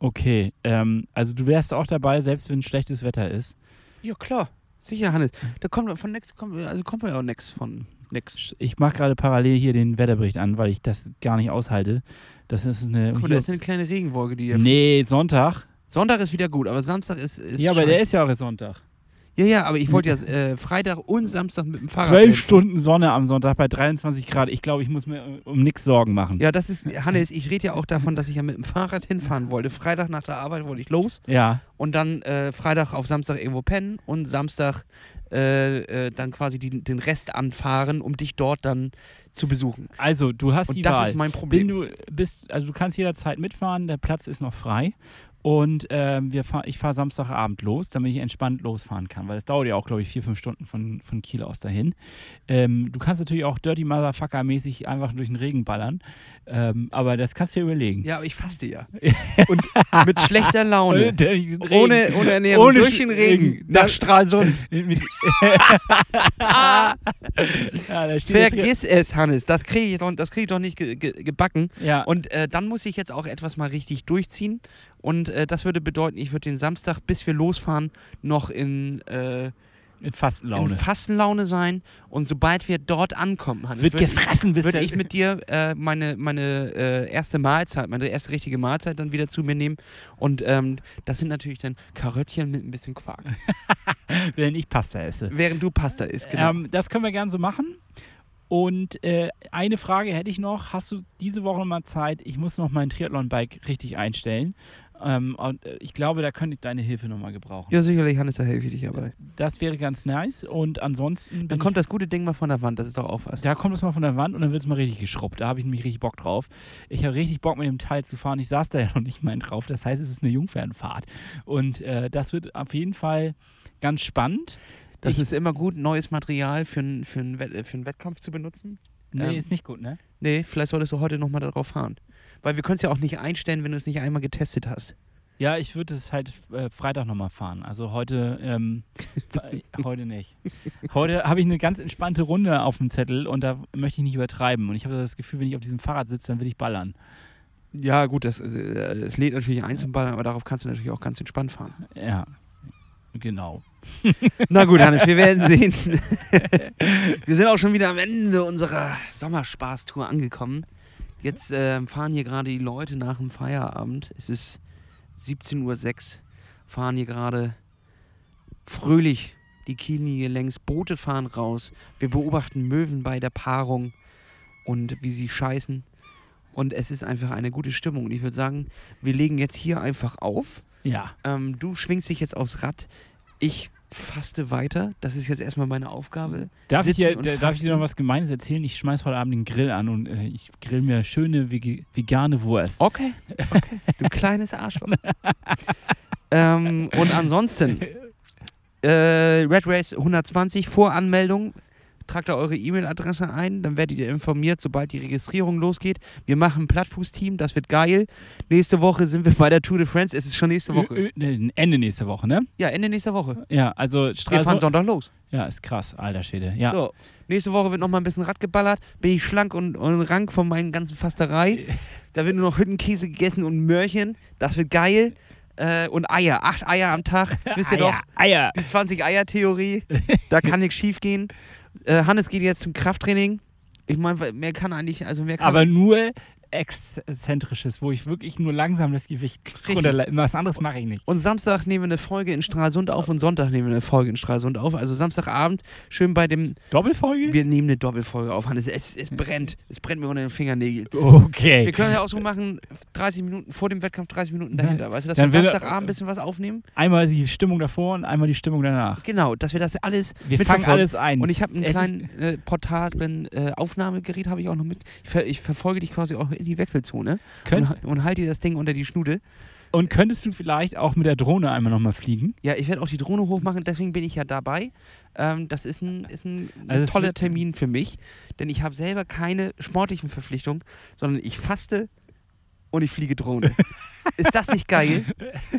Okay. Ähm, also du wärst auch dabei, selbst wenn schlechtes Wetter ist. Ja, klar. Sicher, Hannes. Da kommt von nix, kommt, also kommt ja auch nix von nix. Ich mache gerade parallel hier den Wetterbericht an, weil ich das gar nicht aushalte. Das ist eine. Guck da ist eine kleine Regenwolke, die hier. nee, Sonntag. Sonntag ist wieder gut, aber Samstag ist. ist ja, aber der scheiße. ist ja auch Sonntag. Ja, ja, aber ich wollte ja äh, Freitag und Samstag mit dem Fahrrad. Zwölf. Stunden Sonne am Sonntag bei 23 Grad. Ich glaube, ich muss mir äh, um nichts Sorgen machen. Ja, das ist, Hannes, ich rede ja auch davon, dass ich ja mit dem Fahrrad hinfahren wollte. Freitag nach der Arbeit wollte ich los Ja. und dann äh, Freitag auf Samstag irgendwo pennen und Samstag äh, äh, dann quasi die, den Rest anfahren, um dich dort dann zu besuchen. Also, du hast Und die das Wahl. ist mein Problem. du bist, also du kannst jederzeit mitfahren, der Platz ist noch frei. Und ähm, wir fahr, ich fahre Samstagabend los, damit ich entspannt losfahren kann, weil es dauert ja auch, glaube ich, vier, fünf Stunden von, von Kiel aus dahin. Ähm, du kannst natürlich auch Dirty Motherfucker-mäßig einfach durch den Regen ballern, ähm, aber das kannst du dir überlegen. Ja, aber ich faste ja. und mit schlechter Laune. Ohne, ohne Ernährung, Ohne durch den Regen, nach Stralsund. Mit, ja, Vergiss es, Hannes. Das kriege ich, doch- das krieg ich doch nicht ge ge gebacken. ja, Und äh, dann muss ich jetzt auch etwas mal richtig durchziehen. Und äh, das würde bedeuten, ich würde den Samstag, bis wir losfahren, noch in, äh, mit Fastenlaune. in Fastenlaune sein. Und sobald wir dort ankommen, Hannes, Wird würde gefressen würde ich mit dir äh, meine, meine äh, erste Mahlzeit, meine erste richtige Mahlzeit dann wieder zu mir nehmen. Und ähm, das sind natürlich dann Karöttchen mit ein bisschen Quark. wenn ich Pasta esse. Während du Pasta isst, genau. Ähm, das können wir gerne so machen. Und äh, eine Frage hätte ich noch. Hast du diese Woche mal Zeit? Ich muss noch mein Triathlon-Bike richtig einstellen. Ähm, und äh, ich glaube, da könnte ich deine Hilfe nochmal gebrauchen. ja, sicherlich, Hannes, da helfe ich dich dabei. Das wäre ganz nice. Und ansonsten. Dann kommt das gute Ding mal von der Wand, das ist doch auch was. da kommt es mal von der Wand und dann wird es mal richtig geschrubbt. Da habe ich nämlich richtig Bock drauf. Ich habe richtig Bock, mit dem Teil zu fahren. Ich saß da ja noch nicht mal drauf. Das heißt, es ist eine Jungfernfahrt. Und äh, das wird auf jeden Fall ganz spannend. Das Ich- ist immer gut, neues Material für, einen Wett- äh, für einen Wettkampf zu benutzen. Nee, Ähm, ist nicht gut, ne? Nee, vielleicht solltest du heute nochmal darauf fahren. Weil wir können es ja auch nicht einstellen, wenn du es nicht einmal getestet hast. Ja, ich würde es halt äh, Freitag nochmal fahren. Also heute, ähm, fe- heute nicht. Heute habe ich eine ganz entspannte Runde auf dem Zettel und da möchte ich nicht übertreiben. Und ich habe das Gefühl, wenn ich auf diesem Fahrrad sitze, dann will ich ballern. Ja, gut, das, äh, es lädt natürlich ein zum Ball, aber darauf kannst du natürlich auch ganz entspannt fahren. Ja, genau. Na gut, Hannes, wir werden sehen. wir sind auch schon wieder am Ende unserer Sommerspaßtour angekommen. Jetzt ähm, fahren hier gerade die Leute nach dem Feierabend. Es ist 17.06 Uhr. Fahren hier gerade fröhlich die Kiellinie längs. Boote fahren raus. Wir beobachten Möwen bei der Paarung und wie sie scheißen. Und es ist einfach eine gute Stimmung. Und ich würde sagen, wir legen jetzt hier einfach auf. Ja. Ähm, du schwingst dich jetzt aufs Rad. Ich faste weiter. Das ist jetzt erstmal meine Aufgabe. Darf ich, dir, darf ich dir noch was Gemeines erzählen? Ich schmeiß heute Abend den Grill an und äh, ich grill mir schöne vegane Wurst. Okay. okay. Du kleines Arschloch. ähm, und ansonsten, äh, Red Race 120, Voranmeldung. Tragt da eure E-Mail-Adresse ein, dann werdet ihr informiert, sobald die Registrierung losgeht. Wir machen ein Plattfußteam, das wird geil. Nächste Woche sind wir bei der Tour de France. Es ist schon nächste Woche. Ö- ö- Ende nächste Woche, ne? Ja, Ende nächster Woche. Ja, also Wir fahren. Sonntag los. Ja, ist krass, alter Schwede. Ja. So, nächste Woche wird noch mal ein bisschen Rad geballert. Bin ich schlank und, und rank von meinen ganzen Fasterei. Da wird nur noch Hüttenkäse gegessen und Möhrchen. Das wird geil. Äh, und Eier, acht Eier am Tag, wisst ihr Eier, doch. Eier. Die 20-Eier-Theorie, da kann nichts schief gehen. Äh, Hannes geht jetzt zum Krafttraining. Ich meine, mehr kann eigentlich, also mehr kann Aber nur exzentrisches, wo ich wirklich nur langsam das Gewicht runterle- Was anderes mache ich nicht. Und Samstag nehmen wir eine Folge in Stralsund auf und Sonntag nehmen wir eine Folge in Stralsund auf. Also Samstagabend schön bei dem, Doppelfolge? wir nehmen eine Doppelfolge auf, Hannes. Es, es brennt, es brennt mir unter den Fingernägeln. Okay. Wir können ja auch so machen, 30 Minuten vor dem Wettkampf, 30 Minuten dahinter. Weißt du, dass Dann wir Samstagabend ein bisschen was aufnehmen? Einmal die Stimmung davor und einmal die Stimmung danach. Genau, dass wir das alles Wir fangen alles ein. Und ich habe einen kleinen äh, portablen äh, Aufnahmegerät, habe ich auch noch mit. Ich, ver ich verfolge dich quasi auch in die Wechselzone Könnt, und, und halte dir das Ding unter die Schnude. und könntest du vielleicht auch mit der Drohne einmal nochmal fliegen? Ja, ich werde auch die Drohne hochmachen, deswegen bin ich ja dabei. Ähm, das ist ein, ist ein Also toller Termin für mich, denn ich habe selber keine sportlichen Verpflichtungen, sondern ich faste und ich fliege Drohne. ist das nicht geil?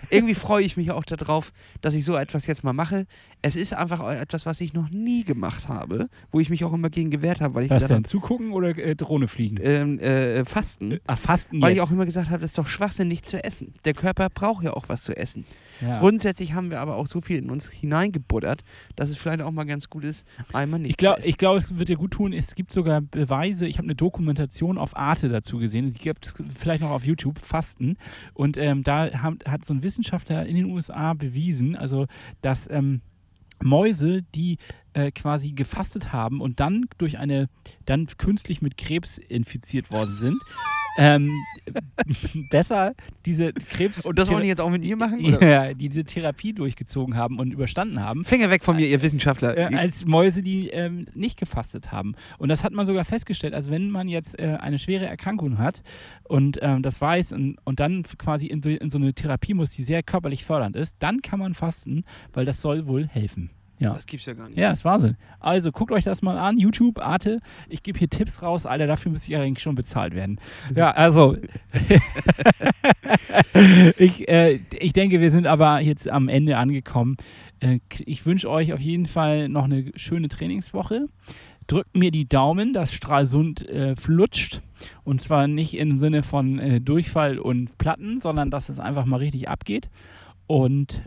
Irgendwie freue ich mich auch darauf, dass ich so etwas jetzt mal mache. Es ist einfach etwas, was ich noch nie gemacht habe, wo ich mich auch immer gegen gewehrt habe, weil ich Was denn? Zugucken oder äh, Drohne fliegen? ähm, äh, Fasten. Ach, Fasten Weil jetzt. ich auch immer gesagt habe, das ist doch Schwachsinn, nicht zu essen. Der Körper braucht ja auch was zu essen. ja. Grundsätzlich haben wir aber auch so viel in uns hineingebuttert, dass es vielleicht auch mal ganz gut ist, einmal nicht Ich glaube, zu essen. ich glaub, es wird dir gut tun. Es gibt sogar Beweise. Ich habe eine Dokumentation auf Arte dazu gesehen. Die gibt es vielleicht noch auf YouTube, Fasten. Und ähm, da haben, hat so ein Wissenschaftler in den USA bewiesen, also dass ähm, Mäuse, die äh, quasi gefastet haben und dann durch eine, dann künstlich mit Krebs infiziert worden sind, ähm, besser diese Krebs. Und das wollen die jetzt auch mit ihr machen? Oder? Ja, die diese Therapie durchgezogen haben und überstanden haben, Finger weg von mir, ihr Wissenschaftler. äh, als Mäuse, die ähm, nicht gefastet haben. Und das hat man sogar festgestellt. Also wenn man jetzt äh, eine schwere Erkrankung hat und ähm, das weiß und, und dann quasi in so, in so eine Therapie muss, die sehr körperlich fördernd ist, dann kann man fasten, weil das soll wohl helfen. Ja. das gibt's ja gar nicht. Ja, ist Wahnsinn. Also guckt euch das mal an, YouTube, Arte. Ich gebe hier Tipps raus, Alter, dafür müsste ich eigentlich schon bezahlt werden. Ja, also ich, äh, ich denke, wir sind aber jetzt am Ende angekommen. Äh, ich wünsche euch auf jeden Fall noch eine schöne Trainingswoche. Drückt mir die Daumen, dass Stralsund äh, flutscht. Und zwar nicht im Sinne von äh, Durchfall und Platten, sondern dass es einfach mal richtig abgeht. Und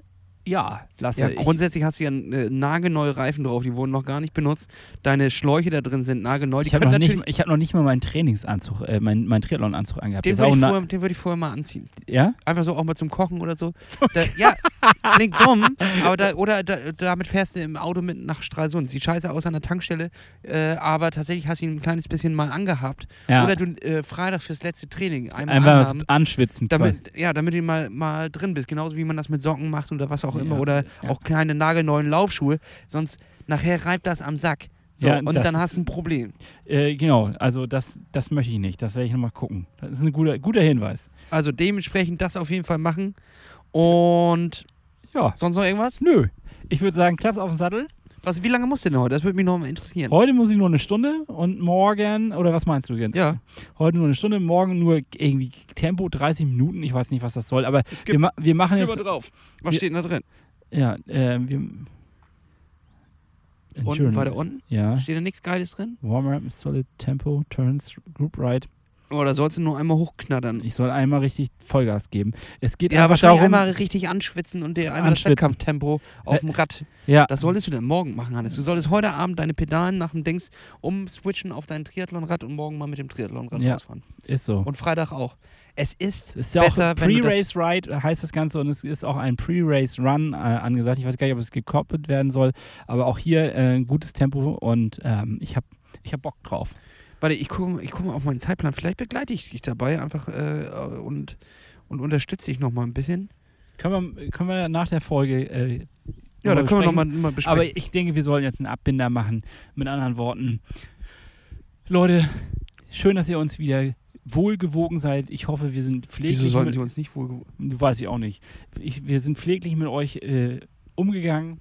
ja, lasse Ja, ich. grundsätzlich hast du ja äh, nagelneue Reifen drauf, die wurden noch gar nicht benutzt. Deine Schläuche da drin sind nagelneu. Die Ich habe noch, nicht- ich hab noch nicht mal meinen Trainingsanzug, äh, meinen mein Triathlon-Anzug angehabt. Den würde vorher- den würd ich vorher mal anziehen. ja? Einfach so auch mal zum Kochen oder so. Da, ja, klingt dumm, aber da, oder da, damit fährst du im Auto mit nach Stralsund. Sieht scheiße aus an der Tankstelle, äh, aber tatsächlich hast du ihn ein kleines bisschen mal angehabt. ja. Oder du äh, Freitag fürs letzte Training einmal Einfach anhaben, was anschwitzen. damit, ja, damit du mal, mal drin bist. Genauso wie man das mit Socken macht oder was auch immer. Ja, Oder ja. auch keine nagelneuen Laufschuhe. Sonst nachher reibt das am Sack. So, Ja, und das dann hast du ein Problem. Äh, genau, also das, das möchte ich nicht. Das werde ich nochmal gucken. Das ist ein guter, guter Hinweis. Also dementsprechend das auf jeden Fall machen. Und Ja. sonst noch irgendwas? Nö. Ich würde sagen, Klaps auf den Sattel. Was, wie lange musst du denn heute? Das würde mich noch mal interessieren. Heute muss ich nur eine Stunde und morgen, oder was meinst du, Jens? Ja. Heute nur eine Stunde, morgen nur irgendwie Tempo 30 Minuten. Ich weiß nicht, was das soll, aber Gib- wir, ma wir machen Gib jetzt. mal drauf. Was Wir- steht denn da drin? Ja, äh, wir. Unten, weiter unten? Ja. Steht da nichts Geiles drin? Warm-up, solid Tempo, Turns, Group Ride. Oder sollst du nur einmal hochknattern? Ich soll einmal richtig Vollgas geben. Es geht Ja, wahrscheinlich darum. einmal richtig anschwitzen und dir einmal das Anschwitzen. Wettkampftempo auf Äh, dem Rad. ja, Das solltest du dann morgen machen, Hannes. Du solltest heute Abend deine Pedalen nach dem Dings umswitchen auf dein Triathlonrad und morgen mal mit dem Triathlonrad Ja. rausfahren. ist so. Und Freitag auch. Es ist, Es ist ja besser, auch das- Pre-Race Ride heißt das Ganze und es ist auch ein Pre-Race Run äh, angesagt. Ich weiß gar nicht, ob es gekoppelt werden soll, aber auch hier äh, ein gutes Tempo und ähm, ich habe ich hab Bock drauf. Warte, ich gucke ich guck mal auf meinen Zeitplan. Vielleicht begleite ich dich dabei einfach äh, und, und unterstütze dich noch mal ein bisschen. Können wir, können wir nach der Folge. Äh, Ja, da noch können wir noch besprechen. mal, besprechen. Aber ich denke, wir sollen jetzt einen Abbinder machen. Mit anderen Worten. Leute, schön, dass ihr uns wieder wohlgewogen seid. Ich hoffe, wir sind pfleglich. Wieso sollten mit- sie uns nicht wohl... Weiß ich auch nicht. Ich, wir sind pfleglich mit euch äh, umgegangen.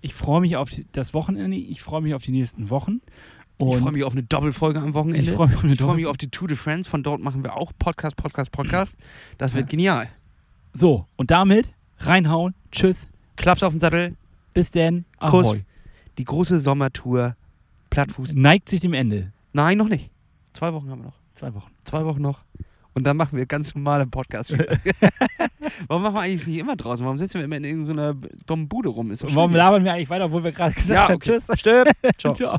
Ich freue mich auf das Wochenende. Ich freue mich auf die nächsten Wochen. Und Ich freue mich auf eine Doppelfolge am Wochenende. ich freue mich, auf Ich freue mich auf die Tour de France. Von dort machen wir auch Podcast, Podcast, Podcast. Das wird genial. So, und damit reinhauen. Tschüss. Klaps auf den Sattel. Bis denn. Ahoi. Kuss. Die große Sommertour. Plattfuß. Neigt sich dem Ende. Nein, noch nicht. Zwei Wochen haben wir noch. Zwei Wochen. Zwei Wochen noch. Und dann machen wir ganz normale Podcasts. Warum machen wir eigentlich nicht immer draußen? Warum sitzen wir immer in irgendeiner dummen Bude rum? Warum labern wir eigentlich weiter, obwohl wir gerade gesagt Ja, haben, okay. tschüss. Stimmt. Ciao. Ciao.